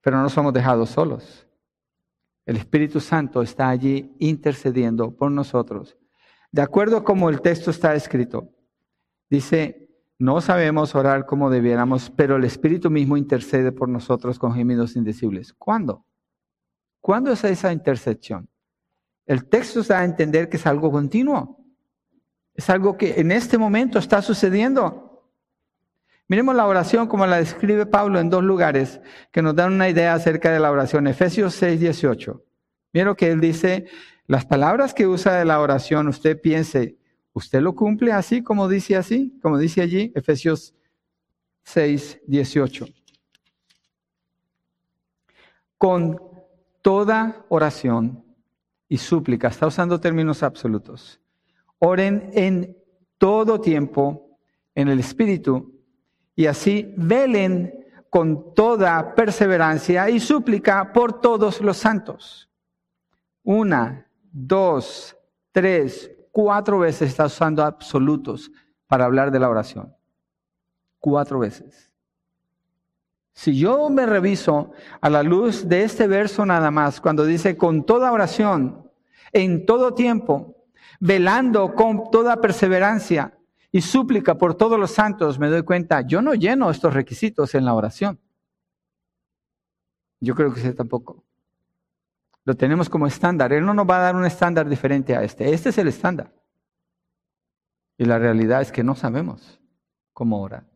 Pero no somos dejados solos. El Espíritu Santo está allí intercediendo por nosotros. De acuerdo a cómo el texto está escrito, dice, no sabemos orar como debiéramos, pero el Espíritu mismo intercede por nosotros con gemidos indecibles. ¿Cuándo? ¿Cuándo es esa intercesión? El texto da a entender que es algo continuo. Es algo que en este momento está sucediendo. Miremos la oración como la describe Pablo en dos lugares que nos dan una idea acerca de la oración. Efesios 6, 18. Miren que él dice, las palabras que usa de la oración, usted piense, ¿Usted lo cumple así como dice así? Como dice allí, Efesios 6, 18. Con toda oración y súplica, está usando términos absolutos. Oren en todo tiempo en el Espíritu y así velen con toda perseverancia y súplica por todos los santos. Una, dos, tres, cuatro veces está usando absolutos para hablar de la oración. Cuatro veces. Si yo me reviso a la luz de este verso nada más, cuando dice con toda oración, en todo tiempo, velando con toda perseverancia y súplica por todos los santos, me doy cuenta, yo no lleno estos requisitos en la oración. Yo creo que usted tampoco. Lo tenemos como estándar. Él no nos va a dar un estándar diferente a este. Este es el estándar. Y la realidad es que no sabemos cómo orar.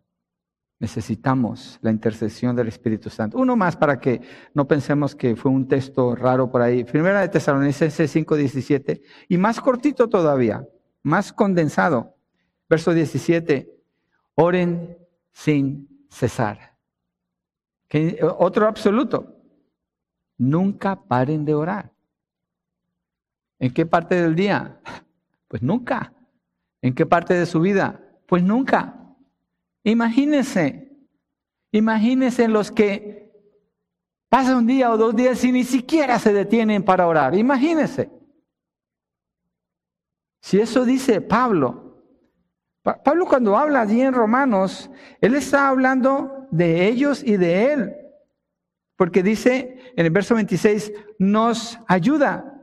Necesitamos la intercesión del Espíritu Santo. Uno más para que no pensemos que fue un texto raro por ahí. Primera de Tesalonicenses 5:17 y más cortito todavía, más condensado. Verso 17. Oren sin cesar. Otro absoluto. Nunca paren de orar. ¿En qué parte del día? Pues nunca. ¿En qué parte de su vida? Pues nunca. Imagínense, imagínense los que pasan un día o dos días y ni siquiera se detienen para orar. Imagínense. Si eso dice Pablo, Pablo cuando habla allí en Romanos, él está hablando de ellos y de él. Porque dice en el verso 26, nos ayuda.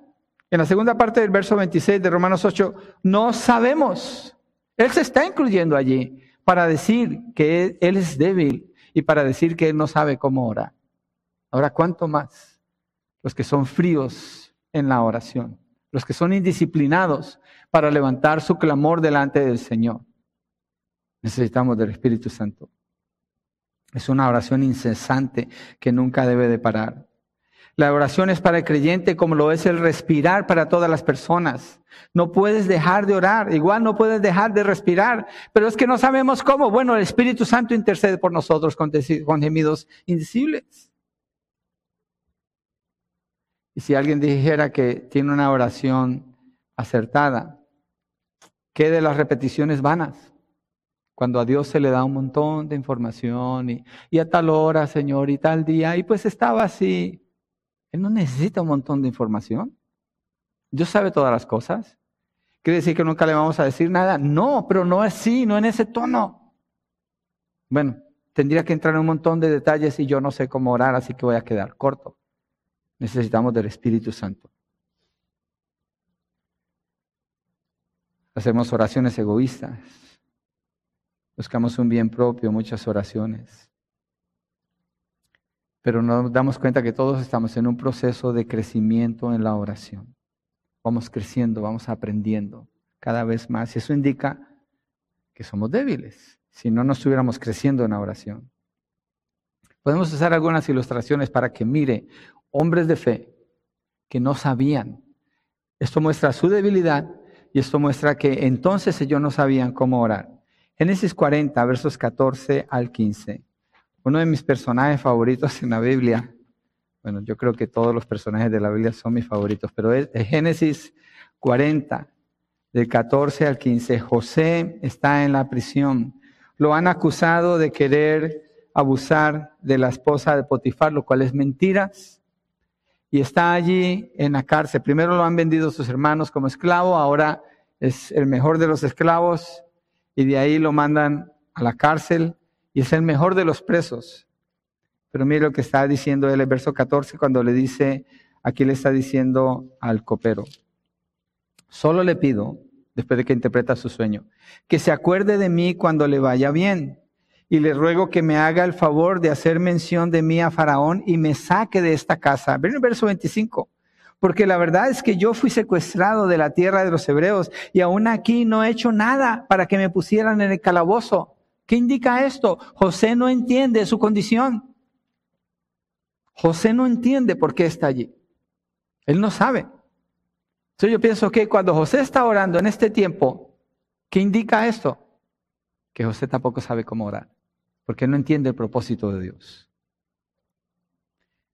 En la segunda parte del verso 26 de Romanos 8, no sabemos. Él se está incluyendo allí para decir que él es débil y para decir que él no sabe cómo orar. Ahora, ¿cuánto más los que son fríos en la oración? Los que son indisciplinados para levantar su clamor delante del Señor. Necesitamos del Espíritu Santo. Es una oración incesante que nunca debe de parar. La oración es para el creyente como lo es el respirar para todas las personas. No puedes dejar de orar, igual no puedes dejar de respirar, pero es que no sabemos cómo. Bueno, el Espíritu Santo intercede por nosotros con, gemidos indecibles. Y si alguien dijera que tiene una oración acertada, ¿qué de las repeticiones vanas? Cuando a Dios se le da un montón de información y, a tal hora, Señor, y tal día, y pues estaba así. Él no necesita un montón de información. Dios sabe todas las cosas. ¿Quiere decir que nunca le vamos a decir nada? No, pero no así, no en ese tono. Bueno, tendría que entrar en un montón de detalles y yo no sé cómo orar, así que voy a quedar corto. Necesitamos del Espíritu Santo. Hacemos oraciones egoístas. Buscamos un bien propio, muchas oraciones pero nos damos cuenta que todos estamos en un proceso de crecimiento en la oración. Vamos creciendo, vamos aprendiendo cada vez más. Y eso indica que somos débiles, si no, no estuviéramos creciendo en la oración. Podemos usar algunas ilustraciones para que mire hombres de fe que no sabían. Esto muestra su debilidad y esto muestra que entonces ellos no sabían cómo orar. Génesis 40, versos 14 al 15. Uno de mis personajes favoritos en la Biblia, bueno, yo creo que todos los personajes de la Biblia son mis favoritos, pero es, Génesis 40, del 14 al 15. José está en la prisión. Lo han acusado de querer abusar de la esposa de Potifar, lo cual es mentiras. Y está allí en la cárcel. Primero lo han vendido sus hermanos como esclavo, ahora es el mejor de los esclavos y de ahí lo mandan a la cárcel y es el mejor de los presos. Pero mire lo que está diciendo él el verso 14 cuando le dice, aquí le está diciendo al copero, solo le pido, después de que interpreta su sueño, que se acuerde de mí cuando le vaya bien. Y le ruego que me haga el favor de hacer mención de mí a Faraón y me saque de esta casa. Ven el verso 25. Porque la verdad es que yo fui secuestrado de la tierra de los hebreos y aún aquí no he hecho nada para que me pusieran en el calabozo. ¿Qué indica esto? José no entiende su condición. José no entiende por qué está allí. Él no sabe. Entonces yo pienso que cuando José está orando en este tiempo, ¿qué indica esto? Que José tampoco sabe cómo orar, porque no entiende el propósito de Dios.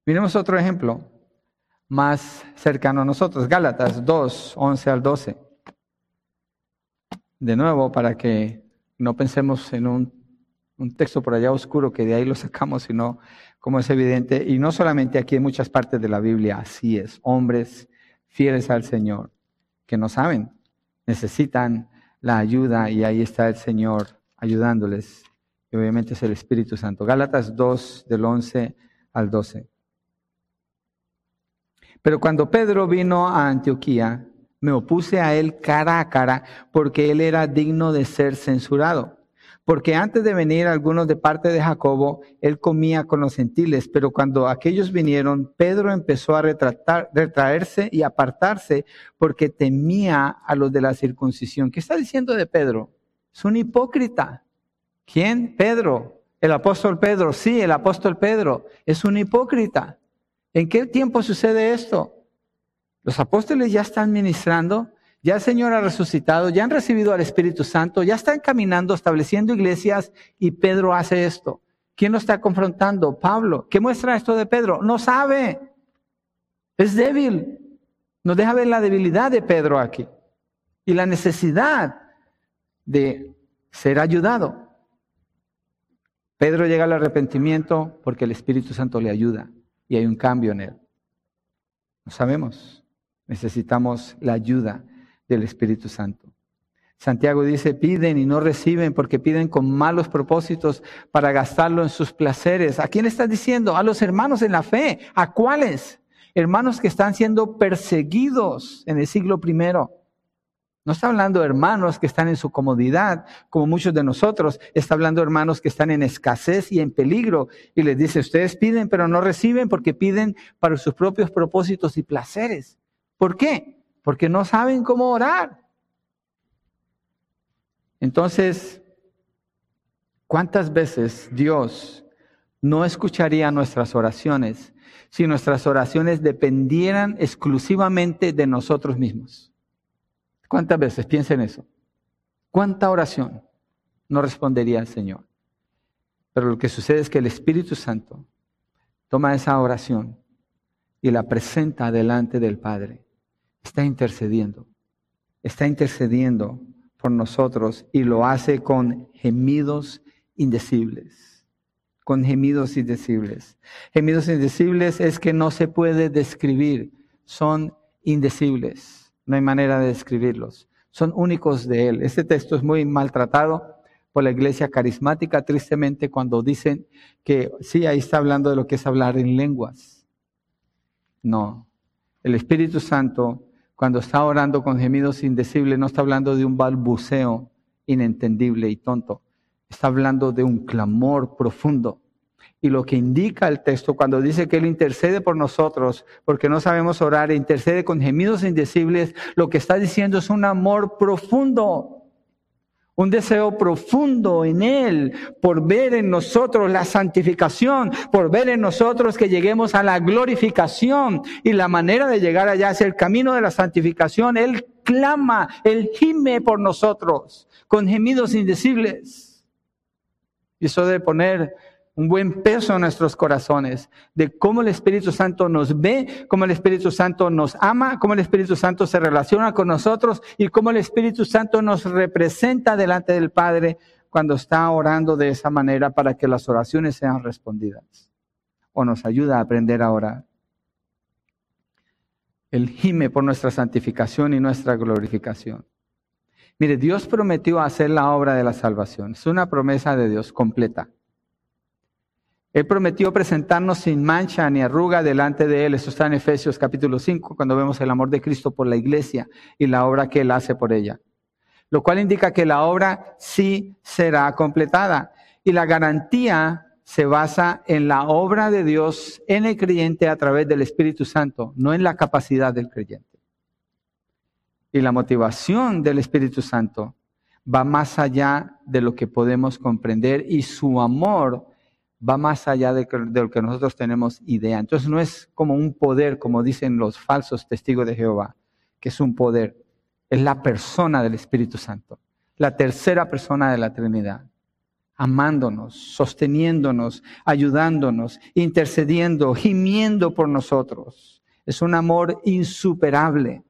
Miremos otro ejemplo más cercano a nosotros, Gálatas 2, 11 al 12. De nuevo, para que no pensemos en un, un texto por allá oscuro que de ahí lo sacamos, sino como es evidente, y no solamente aquí en muchas partes de la Biblia, así es, hombres fieles al Señor, que no saben, necesitan la ayuda y ahí está el Señor ayudándoles. Y obviamente es el Espíritu Santo. Gálatas 2 del 11 al 12. Pero cuando Pedro vino a Antioquía, me opuse a él cara a cara porque él era digno de ser censurado. Porque antes de venir algunos de parte de Jacobo, él comía con los gentiles, pero cuando aquellos vinieron, Pedro empezó a retraerse y apartarse porque temía a los de la circuncisión. ¿Qué está diciendo de Pedro? Es un hipócrita. ¿Quién? Pedro. El apóstol Pedro. Sí, el apóstol Pedro. Es un hipócrita. ¿En qué tiempo sucede esto? Los apóstoles ya están ministrando, ya el Señor ha resucitado, ya han recibido al Espíritu Santo, ya están caminando, estableciendo iglesias y Pedro hace esto. ¿Quién lo está confrontando? Pablo. ¿Qué muestra esto de Pedro? No sabe. Es débil. Nos deja ver la debilidad de Pedro aquí y la necesidad de ser ayudado. Pedro llega al arrepentimiento porque el Espíritu Santo le ayuda y hay un cambio en él. No sabemos. Necesitamos la ayuda del Espíritu Santo. Santiago dice, piden y no reciben porque piden con malos propósitos para gastarlo en sus placeres. ¿A quién estás diciendo? A los hermanos en la fe. ¿A cuáles? Hermanos que están siendo perseguidos en el siglo primero. No está hablando de hermanos que están en su comodidad, como muchos de nosotros. Está hablando de hermanos que están en escasez y en peligro. Y les dice, ustedes piden, pero no reciben porque piden para sus propios propósitos y placeres. ¿Por qué? porque no saben cómo orar. Entonces, ¿cuántas veces Dios no escucharía nuestras oraciones si nuestras oraciones dependieran exclusivamente de nosotros mismos? ¿Cuántas veces? Piensen eso. ¿Cuánta oración no respondería el Señor? Pero lo que sucede es que el Espíritu Santo toma esa oración y la presenta delante del Padre está intercediendo. Está intercediendo por nosotros y lo hace con gemidos indecibles. Con gemidos indecibles. Gemidos indecibles es que no se puede describir. Son indecibles. No hay manera de describirlos. Son únicos de Él. Este texto es muy maltratado por la iglesia carismática, tristemente, cuando dicen que sí, ahí está hablando de lo que es hablar en lenguas. No. El Espíritu Santo cuando está orando con gemidos indecibles, no está hablando de un balbuceo inentendible y tonto. Está hablando de un clamor profundo. Y lo que indica el texto cuando dice que Él intercede por nosotros, porque no sabemos orar, e intercede con gemidos indecibles, lo que está diciendo es un amor profundo un deseo profundo en Él por ver en nosotros la santificación, por ver en nosotros que lleguemos a la glorificación y la manera de llegar allá es el camino de la santificación. Él clama, Él gime por nosotros con gemidos indecibles. Y eso debe poner un buen peso en nuestros corazones de cómo el Espíritu Santo nos ve, cómo el Espíritu Santo nos ama, cómo el Espíritu Santo se relaciona con nosotros y cómo el Espíritu Santo nos representa delante del Padre cuando está orando de esa manera para que las oraciones sean respondidas o nos ayuda a aprender a orar. Él gime por nuestra santificación y nuestra glorificación. Mire, Dios prometió hacer la obra de la salvación. Es una promesa de Dios completa. Él prometió presentarnos sin mancha ni arruga delante de Él. Eso está en Efesios capítulo 5, cuando vemos el amor de Cristo por la iglesia y la obra que Él hace por ella. Lo cual indica que la obra sí será completada. Y la garantía se basa en la obra de Dios en el creyente a través del Espíritu Santo, no en la capacidad del creyente. Y la motivación del Espíritu Santo va más allá de lo que podemos comprender y su amor va más allá de, lo que nosotros tenemos idea. Entonces no es como un poder, como dicen los falsos testigos de Jehová, que es un poder. Es la persona del Espíritu Santo, la tercera persona de la Trinidad, amándonos, sosteniéndonos, ayudándonos, intercediendo, gimiendo por nosotros. Es un amor insuperable.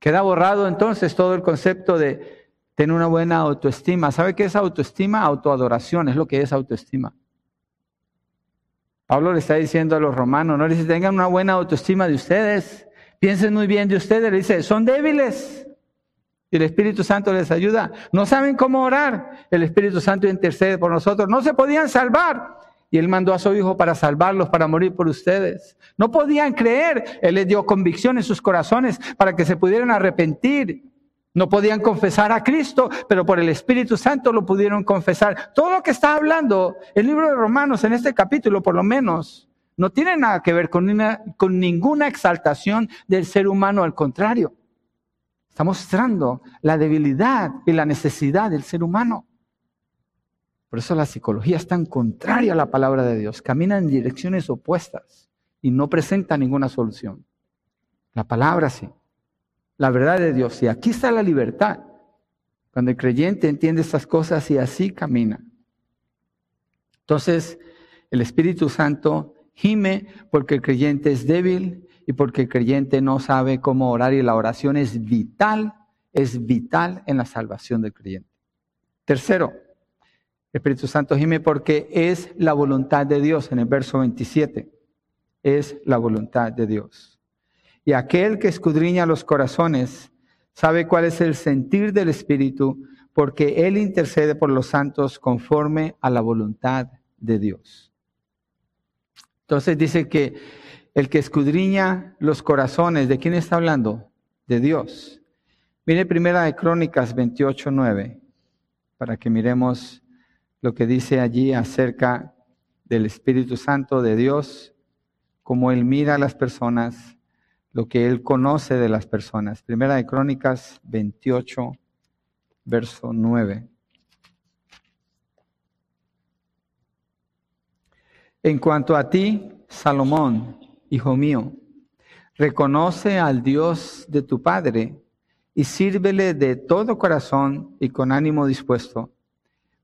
Queda borrado entonces todo el concepto de tiene una buena autoestima. ¿Sabe qué es autoestima? Autoadoración es lo que es autoestima. Pablo le está diciendo a los romanos, no le dice, tengan una buena autoestima de ustedes, piensen muy bien de ustedes, le dice, son débiles. Y el Espíritu Santo les ayuda. No saben cómo orar. El Espíritu Santo intercede por nosotros. No se podían salvar. Y Él mandó a su Hijo para salvarlos, para morir por ustedes. No podían creer. Él les dio convicción en sus corazones para que se pudieran arrepentir. No podían confesar a Cristo, pero por el Espíritu Santo lo pudieron confesar. Todo lo que está hablando el libro de Romanos en este capítulo, por lo menos, no tiene nada que ver con, ninguna exaltación del ser humano, al contrario. Está mostrando la debilidad y la necesidad del ser humano. Por eso la psicología es tan contraria a la palabra de Dios. Camina en direcciones opuestas y no presenta ninguna solución. La palabra sí. La verdad de Dios. Y aquí está la libertad. Cuando el creyente entiende estas cosas y así camina. Entonces, el Espíritu Santo gime porque el creyente es débil y porque el creyente no sabe cómo orar y la oración es vital, es vital en la salvación del creyente. Tercero, Espíritu Santo gime porque es la voluntad de Dios en el verso 27. Es la voluntad de Dios. Y aquel que escudriña los corazones sabe cuál es el sentir del Espíritu porque Él intercede por los santos conforme a la voluntad de Dios. Entonces dice que el que escudriña los corazones, ¿de quién está hablando? De Dios. Mire primera de Crónicas 28, 9, para que miremos lo que dice allí acerca del Espíritu Santo de Dios, cómo Él mira a las personas, lo que Él conoce de las personas. Primera de Crónicas 28, verso 9. En cuanto a ti, Salomón, hijo mío, reconoce al Dios de tu Padre y sírvele de todo corazón y con ánimo dispuesto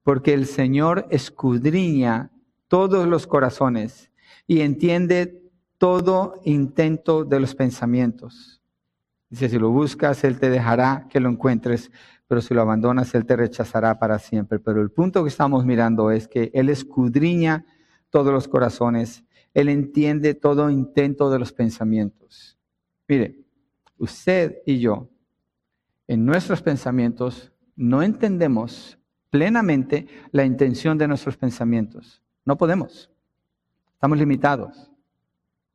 porque el Señor escudriña todos los corazones y entiende todo intento de los pensamientos. Dice, si lo buscas, Él te dejará que lo encuentres, pero si lo abandonas, Él te rechazará para siempre. Pero el punto que estamos mirando es que Él escudriña todos los corazones, Él entiende todo intento de los pensamientos. Mire, usted y yo, en nuestros pensamientos, no entendemos plenamente la intención de nuestros pensamientos. No podemos. Estamos limitados.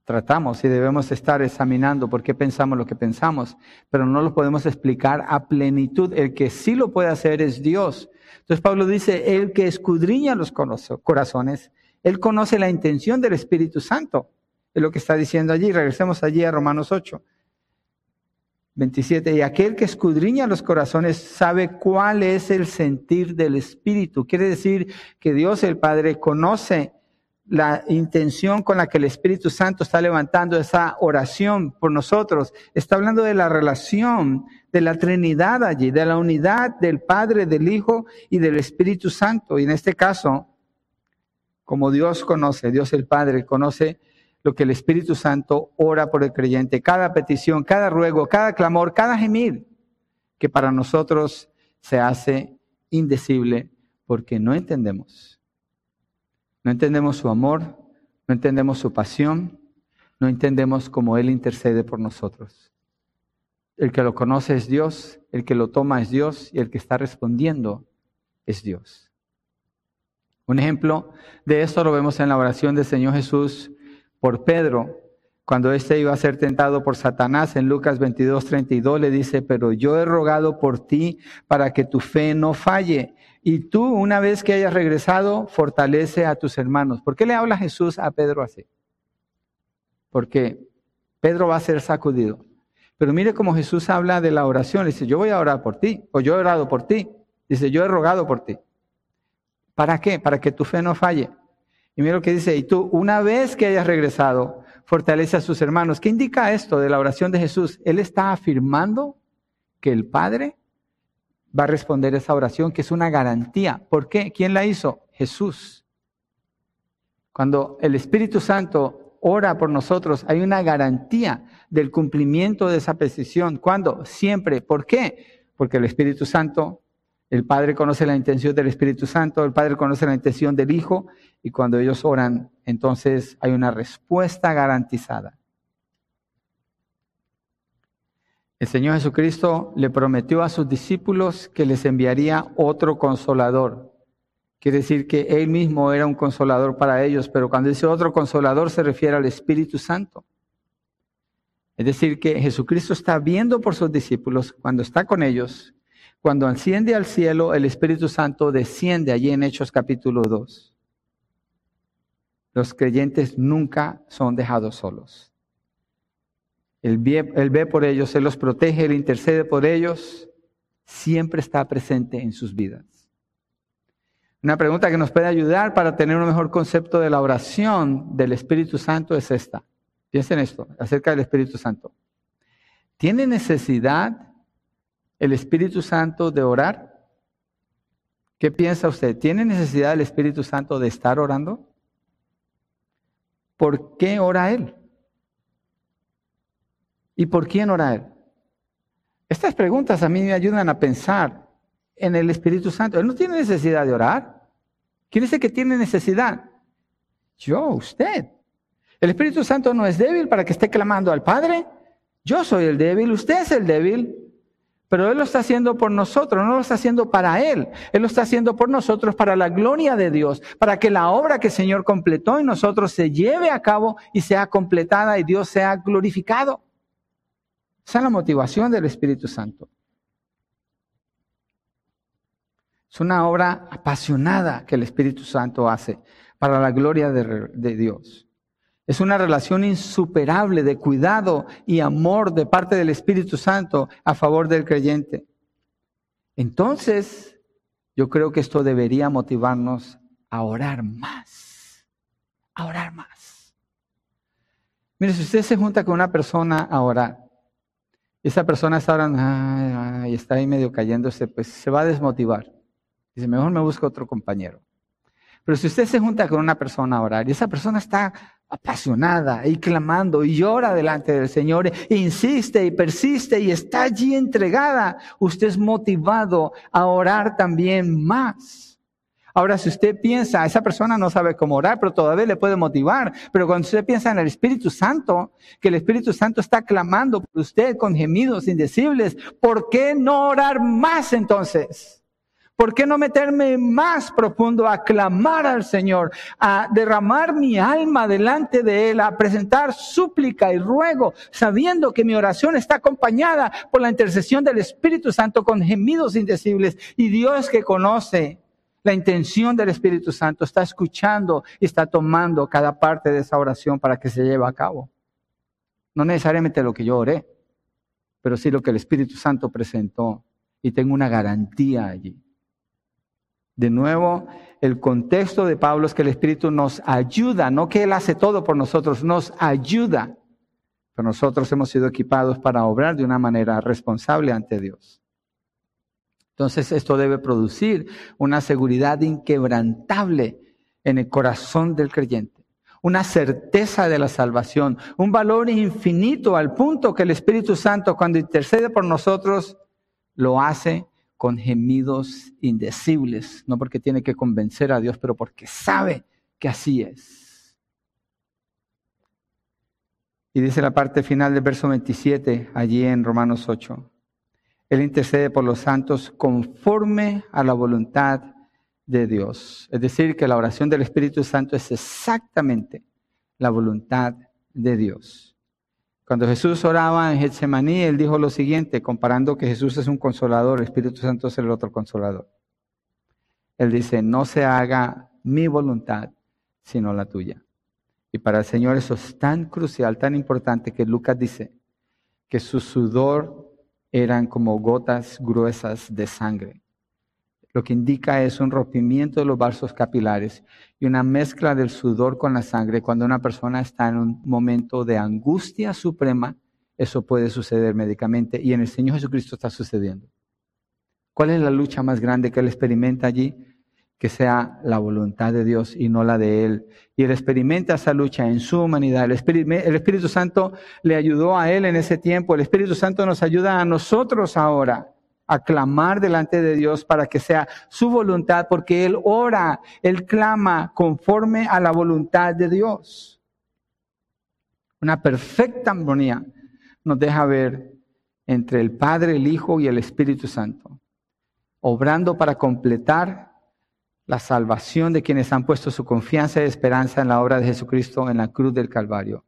Tratamos y debemos estar examinando por qué pensamos lo que pensamos, pero no lo podemos explicar a plenitud. El que sí lo puede hacer es Dios. Entonces Pablo dice, el que escudriña los corazones, él conoce la intención del Espíritu Santo. Es lo que está diciendo allí. Regresemos allí a Romanos 8. 27. Y aquel que escudriña los corazones sabe cuál es el sentir del Espíritu. Quiere decir que Dios el Padre conoce la intención con la que el Espíritu Santo está levantando esa oración por nosotros. Está hablando de la relación de la Trinidad allí, de la unidad del Padre, del Hijo y del Espíritu Santo. Y en este caso, como Dios conoce, Dios el Padre conoce lo que el Espíritu Santo ora por el creyente, cada petición, cada ruego, cada clamor, cada gemir, que para nosotros se hace indecible porque no entendemos. No entendemos su amor, no entendemos su pasión, no entendemos cómo Él intercede por nosotros. El que lo conoce es Dios, el que lo toma es Dios y el que está respondiendo es Dios. Un ejemplo de esto lo vemos en la oración del Señor Jesús por Pedro, cuando éste iba a ser tentado por Satanás en Lucas 22, 32, le dice, pero yo he rogado por ti para que tu fe no falle. Y tú, una vez que hayas regresado, fortalece a tus hermanos. ¿Por qué le habla Jesús a Pedro así? Porque Pedro va a ser sacudido. Pero mire cómo Jesús habla de la oración. Dice, yo voy a orar por ti, o yo he orado por ti. Dice, yo he rogado por ti. ¿Para qué? Para que tu fe no falle. Y mira lo que dice, y tú, una vez que hayas regresado, fortalece a sus hermanos. ¿Qué indica esto de la oración de Jesús? Él está afirmando que el Padre va a responder esa oración, que es una garantía. ¿Por qué? ¿Quién la hizo? Jesús. Cuando el Espíritu Santo ora por nosotros, hay una garantía del cumplimiento de esa petición. ¿Cuándo? Siempre. ¿Por qué? Porque el Espíritu Santo El Padre conoce la intención del Espíritu Santo, el Padre conoce la intención del Hijo y cuando ellos oran, entonces hay una respuesta garantizada. El Señor Jesucristo le prometió a sus discípulos que les enviaría otro consolador. Quiere decir que Él mismo era un consolador para ellos, pero cuando dice otro consolador se refiere al Espíritu Santo. Es decir, que Jesucristo está viendo por sus discípulos cuando está con ellos. Cuando asciende al cielo, el Espíritu Santo desciende allí en Hechos capítulo 2. Los creyentes nunca son dejados solos. Él ve, por ellos, Él los protege, Él intercede por ellos, siempre está presente en sus vidas. Una pregunta que nos puede ayudar para tener un mejor concepto de la oración del Espíritu Santo es esta. Piensen esto, acerca del Espíritu Santo. ¿Tiene necesidad el Espíritu Santo de orar? ¿Qué piensa usted? ¿Tiene necesidad el Espíritu Santo de estar orando? ¿Por qué ora Él? ¿Y por quién ora Él? Estas preguntas a mí me ayudan a pensar en el Espíritu Santo. Él no tiene necesidad de orar. ¿Quién el que tiene necesidad? Yo, usted. El Espíritu Santo no es débil para que esté clamando al Padre. Yo soy el débil, usted es el débil. Pero Él lo está haciendo por nosotros, no lo está haciendo para Él. Él lo está haciendo por nosotros para la gloria de Dios, para que la obra que el Señor completó en nosotros se lleve a cabo y sea completada y Dios sea glorificado. Esa es la motivación del Espíritu Santo. Es una obra apasionada que el Espíritu Santo hace para la gloria de, Dios. Es una relación insuperable de cuidado y amor de parte del Espíritu Santo a favor del creyente. Entonces, yo creo que esto debería motivarnos a orar más, a orar más. Mire, si usted se junta con una persona a orar, esa persona está orando y está ahí medio cayéndose, pues se va a desmotivar. Dice, mejor me busco otro compañero. Pero si usted se junta con una persona a orar y esa persona está apasionada y clamando y llora delante del Señor e insiste y persiste y está allí entregada, usted es motivado a orar también más. Ahora, si usted piensa, esa persona no sabe cómo orar, pero todavía le puede motivar. Pero cuando usted piensa en el Espíritu Santo, que el Espíritu Santo está clamando por usted con gemidos indecibles, ¿por qué no orar más entonces? ¿Por qué no meterme más profundo a clamar al Señor, a derramar mi alma delante de Él, a presentar súplica y ruego, sabiendo que mi oración está acompañada por la intercesión del Espíritu Santo con gemidos indecibles y Dios que conoce la intención del Espíritu Santo está escuchando y está tomando cada parte de esa oración para que se lleve a cabo. No necesariamente lo que yo oré, pero sí lo que el Espíritu Santo presentó y tengo una garantía allí. De nuevo, el contexto de Pablo es que el Espíritu nos ayuda, no que Él hace todo por nosotros, nos ayuda. Pero nosotros hemos sido equipados para obrar de una manera responsable ante Dios. Entonces esto debe producir una seguridad inquebrantable en el corazón del creyente, una certeza de la salvación, un valor infinito al punto que el Espíritu Santo cuando intercede por nosotros lo hace con gemidos indecibles, no porque tiene que convencer a Dios, pero porque sabe que así es. Y dice la parte final del verso 27, allí en Romanos 8. Él intercede por los santos conforme a la voluntad de Dios. Es decir, que la oración del Espíritu Santo es exactamente la voluntad de Dios. Cuando Jesús oraba en Getsemaní, él dijo lo siguiente, comparando que Jesús es un consolador, el Espíritu Santo es el otro consolador. Él dice, no se haga mi voluntad, sino la tuya. Y para el Señor eso es tan crucial, tan importante, que Lucas dice que su sudor eran como gotas gruesas de sangre. Lo que indica es un rompimiento de los vasos capilares y una mezcla del sudor con la sangre. Cuando una persona está en un momento de angustia suprema, eso puede suceder médicamente y en el Señor Jesucristo está sucediendo. ¿Cuál es la lucha más grande que él experimenta allí? Que sea la voluntad de Dios y no la de él. Y él experimenta esa lucha en su humanidad. El Espíritu, el Espíritu Santo le ayudó a él en ese tiempo. El Espíritu Santo nos ayuda a nosotros ahora a clamar delante de Dios para que sea su voluntad, porque Él ora, Él clama conforme a la voluntad de Dios. Una perfecta armonía nos deja ver entre el Padre, el Hijo y el Espíritu Santo, obrando para completar la salvación de quienes han puesto su confianza y esperanza en la obra de Jesucristo en la cruz del Calvario.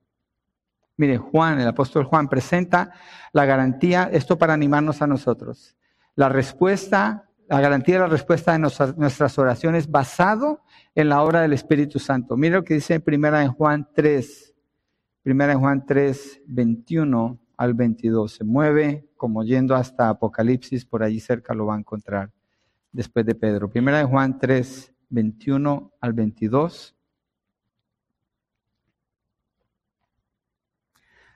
Mire, Juan, el apóstol Juan presenta la garantía, esto para animarnos a nosotros. La respuesta, la garantía de la respuesta de nuestras, oraciones basado en la obra del Espíritu Santo. Mire lo que dice en primera en Juan 3, primera en Juan 3, 21 al 22. Se mueve como yendo hasta Apocalipsis, por allí cerca lo va a encontrar después de Pedro. Primera de Juan 3, 21 al 22.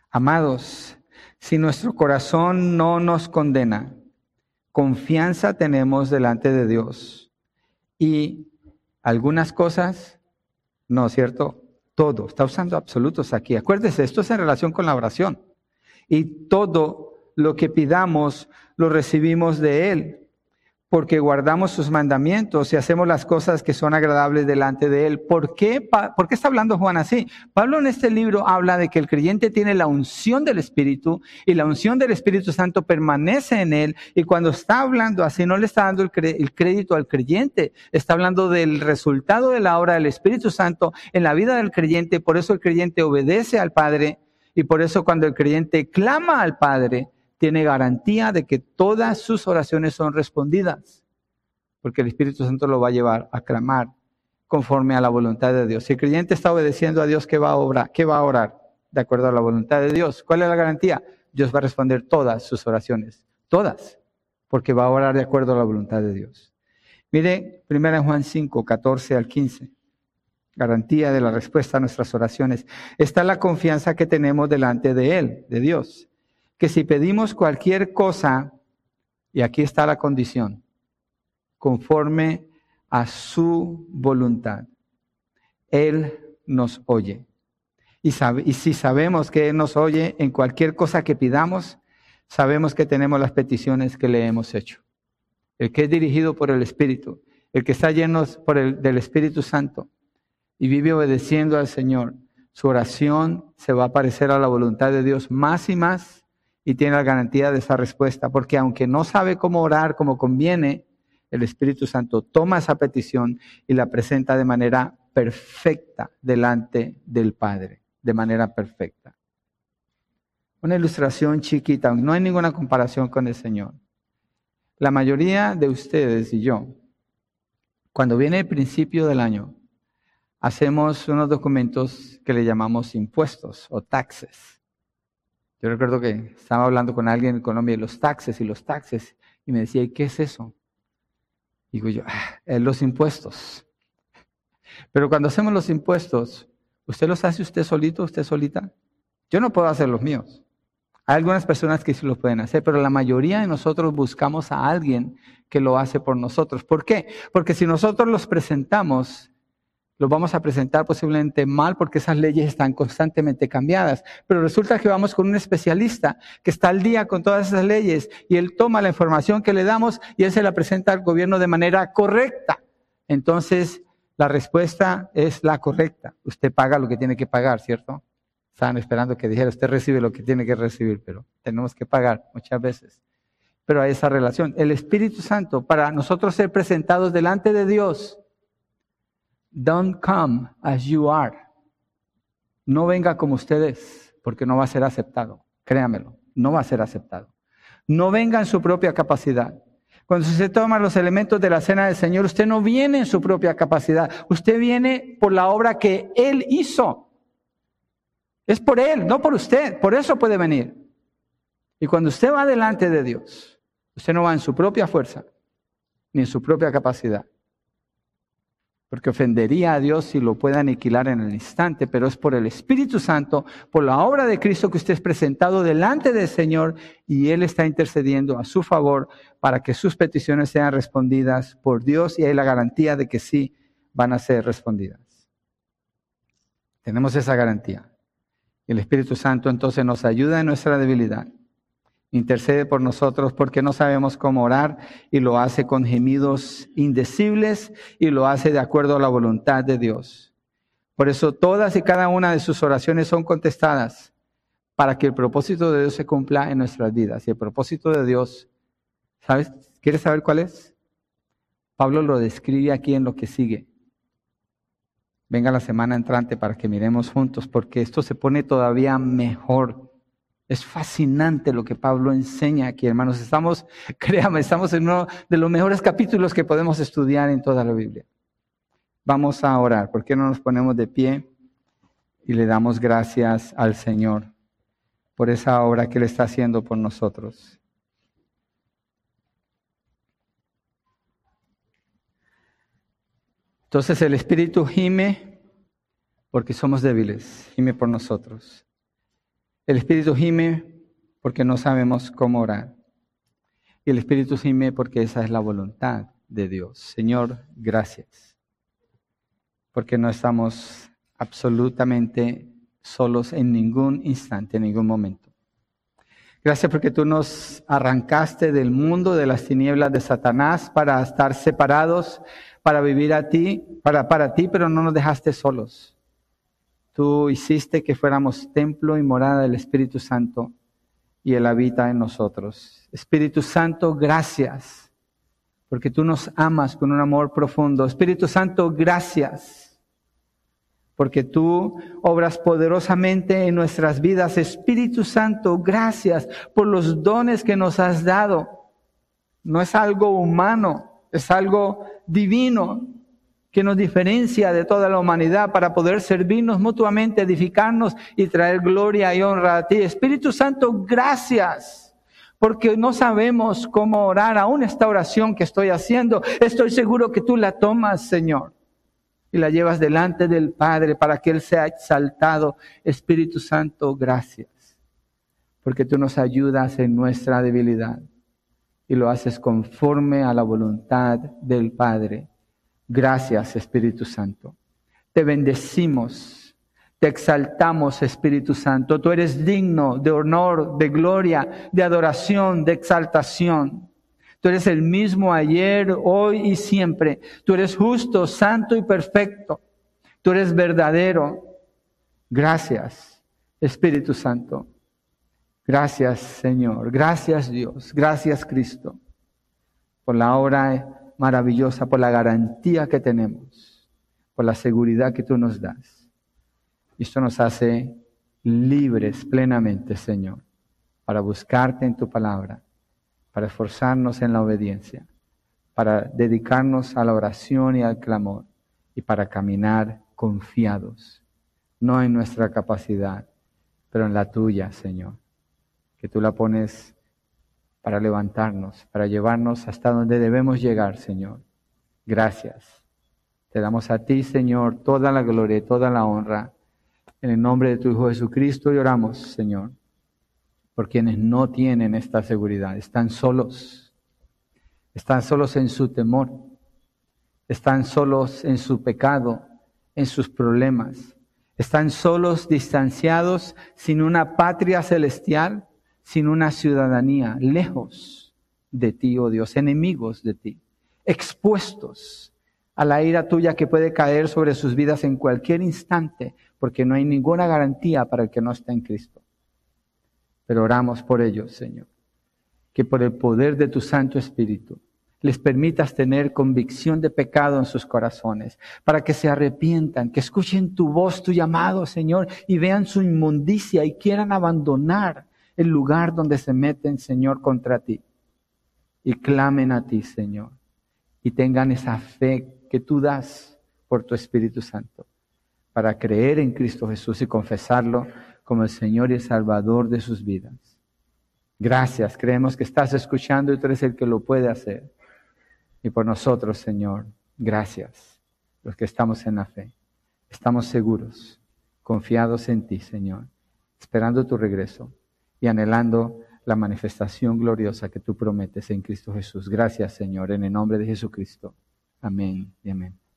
Amados, si nuestro corazón no nos condena, confianza tenemos delante de Dios. Y algunas cosas, no, ¿cierto? Todo. Está usando absolutos aquí. Acuérdese, esto es en relación con la oración y todo lo que pidamos lo recibimos de Él, porque guardamos sus mandamientos y hacemos las cosas que son agradables delante de Él. ¿Por qué, ¿Por qué está hablando Juan así? Pablo en este libro habla de que el creyente tiene la unción del Espíritu y la unción del Espíritu Santo permanece en Él y cuando está hablando así no le está dando el, el crédito al creyente, está hablando del resultado de la obra del Espíritu Santo en la vida del creyente, por eso el creyente obedece al Padre y por eso cuando el creyente clama al Padre, tiene garantía de que todas sus oraciones son respondidas, porque el Espíritu Santo lo va a llevar a clamar conforme a la voluntad de Dios. Si el creyente está obedeciendo a Dios, ¿qué va a obrar? ¿Qué va a orar? De acuerdo a la voluntad de Dios. ¿Cuál es la garantía? Dios va a responder todas sus oraciones, todas, porque va a orar de acuerdo a la voluntad de Dios. Mire, 1 Juan 5, 14 al 15 garantía de la respuesta a nuestras oraciones, está la confianza que tenemos delante de Él, de Dios. Que si pedimos cualquier cosa, y aquí está la condición, conforme a su voluntad, Él nos oye. Y, y si sabemos que Él nos oye en cualquier cosa que pidamos, sabemos que tenemos las peticiones que le hemos hecho. El que es dirigido por el Espíritu, el que está lleno por el, del Espíritu Santo, y vive obedeciendo al Señor, su oración se va a parecer a la voluntad de Dios más y más y tiene la garantía de esa respuesta, porque aunque no sabe cómo orar como conviene, el Espíritu Santo toma esa petición y la presenta de manera perfecta delante del Padre, de manera perfecta. Una ilustración chiquita, no hay ninguna comparación con el Señor. La mayoría de ustedes y yo, cuando viene el principio del año, hacemos unos documentos que le llamamos impuestos o taxes. Yo recuerdo que estaba hablando con alguien en Colombia de los taxes y los taxes y me decía, ¿y qué es eso? Digo yo, ah, los impuestos. Pero cuando hacemos los impuestos, ¿usted los hace usted solito, usted solita? Yo no puedo hacer los míos. Hay algunas personas que sí los pueden hacer, pero la mayoría de nosotros buscamos a alguien que lo hace por nosotros. ¿Por qué? Porque si nosotros los presentamos, lo vamos a presentar posiblemente mal porque esas leyes están constantemente cambiadas. Pero resulta que vamos con un especialista que está al día con todas esas leyes y él toma la información que le damos y él se la presenta al gobierno de manera correcta. Entonces, la respuesta es la correcta. Usted paga lo que tiene que pagar, ¿cierto? Estaban esperando que dijera, usted recibe lo que tiene que recibir, pero tenemos que pagar muchas veces. Pero hay esa relación. El Espíritu Santo, para nosotros ser presentados delante de Dios, Don't come as you are. No venga como ustedes, porque no va a ser aceptado. Créamelo, no va a ser aceptado. No venga en su propia capacidad. Cuando usted toma los elementos de la cena del Señor, usted no viene en su propia capacidad. Usted viene por la obra que Él hizo. Es por Él, no por usted. Por eso puede venir. Y cuando usted va delante de Dios, usted no va en su propia fuerza, ni en su propia capacidad porque ofendería a Dios si lo puede aniquilar en el instante, pero es por el Espíritu Santo, por la obra de Cristo que usted es presentado delante del Señor y Él está intercediendo a su favor para que sus peticiones sean respondidas por Dios y hay la garantía de que sí van a ser respondidas. Tenemos esa garantía. El Espíritu Santo entonces nos ayuda en nuestra debilidad intercede por nosotros porque no sabemos cómo orar y lo hace con gemidos indecibles y lo hace de acuerdo a la voluntad de Dios. Por eso todas y cada una de sus oraciones son contestadas para que el propósito de Dios se cumpla en nuestras vidas. Y el propósito de Dios, ¿sabes? ¿Quieres saber cuál es? Pablo lo describe aquí en lo que sigue. Venga la semana entrante para que miremos juntos, porque esto se pone todavía mejor. Es fascinante lo que Pablo enseña aquí, hermanos. Estamos, créame, estamos en uno de los mejores capítulos que podemos estudiar en toda la Biblia. Vamos a orar. ¿Por qué no nos ponemos de pie y le damos gracias al Señor por esa obra que Él está haciendo por nosotros? Entonces el Espíritu gime porque somos débiles, gime por nosotros. El Espíritu gime porque no sabemos cómo orar. Y el Espíritu gime porque esa es la voluntad de Dios. Señor, gracias. Porque no estamos absolutamente solos en ningún instante, en ningún momento. Gracias porque tú nos arrancaste del mundo de las tinieblas de Satanás para estar separados, para vivir a ti, para, para ti, pero no nos dejaste solos. Tú hiciste que fuéramos templo y morada del Espíritu Santo y Él habita en nosotros. Espíritu Santo, gracias, porque tú nos amas con un amor profundo. Espíritu Santo, gracias, porque tú obras poderosamente en nuestras vidas. Espíritu Santo, gracias por los dones que nos has dado. No es algo humano, es algo divino que nos diferencia de toda la humanidad para poder servirnos mutuamente, edificarnos y traer gloria y honra a ti. Espíritu Santo, gracias, porque no sabemos cómo orar aún esta oración que estoy haciendo. Estoy seguro que tú la tomas, Señor, y la llevas delante del Padre para que Él sea exaltado. Espíritu Santo, gracias, porque tú nos ayudas en nuestra debilidad y lo haces conforme a la voluntad del Padre Gracias, Espíritu Santo. Te bendecimos, te exaltamos, Espíritu Santo. Tú eres digno de honor, de gloria, de adoración, de exaltación. Tú eres el mismo ayer, hoy y siempre. Tú eres justo, santo y perfecto. Tú eres verdadero. Gracias, Espíritu Santo. Gracias, Señor. Gracias, Dios. Gracias, Cristo, por la obra maravillosa por la garantía que tenemos, por la seguridad que tú nos das. Esto nos hace libres plenamente, Señor, para buscarte en tu palabra, para esforzarnos en la obediencia, para dedicarnos a la oración y al clamor y para caminar confiados, no en nuestra capacidad, pero en la tuya, Señor, que tú la pones para levantarnos, para llevarnos hasta donde debemos llegar, Señor. Gracias. Te damos a ti, Señor, toda la gloria y toda la honra. En el nombre de tu Hijo Jesucristo y oramos, Señor, por quienes no tienen esta seguridad. Están solos. Están solos en su temor. Están solos en su pecado, en sus problemas. Están solos, distanciados, sin una patria celestial sin una ciudadanía, lejos de ti, oh Dios, enemigos de ti, expuestos a la ira tuya que puede caer sobre sus vidas en cualquier instante, porque no hay ninguna garantía para el que no está en Cristo. Pero oramos por ellos, Señor, que por el poder de tu Santo Espíritu les permitas tener convicción de pecado en sus corazones, para que se arrepientan, que escuchen tu voz, tu llamado, Señor, y vean su inmundicia y quieran abandonar el lugar donde se meten, Señor, contra ti. Y clamen a ti, Señor. Y tengan esa fe que tú das por tu Espíritu Santo para creer en Cristo Jesús y confesarlo como el Señor y el Salvador de sus vidas. Gracias, creemos que estás escuchando y tú eres el que lo puede hacer. Y por nosotros, Señor, gracias, los que estamos en la fe. Estamos seguros, confiados en ti, Señor, esperando tu regreso y anhelando la manifestación gloriosa que tú prometes en Cristo Jesús. Gracias, Señor, en el nombre de Jesucristo. Amén y amén.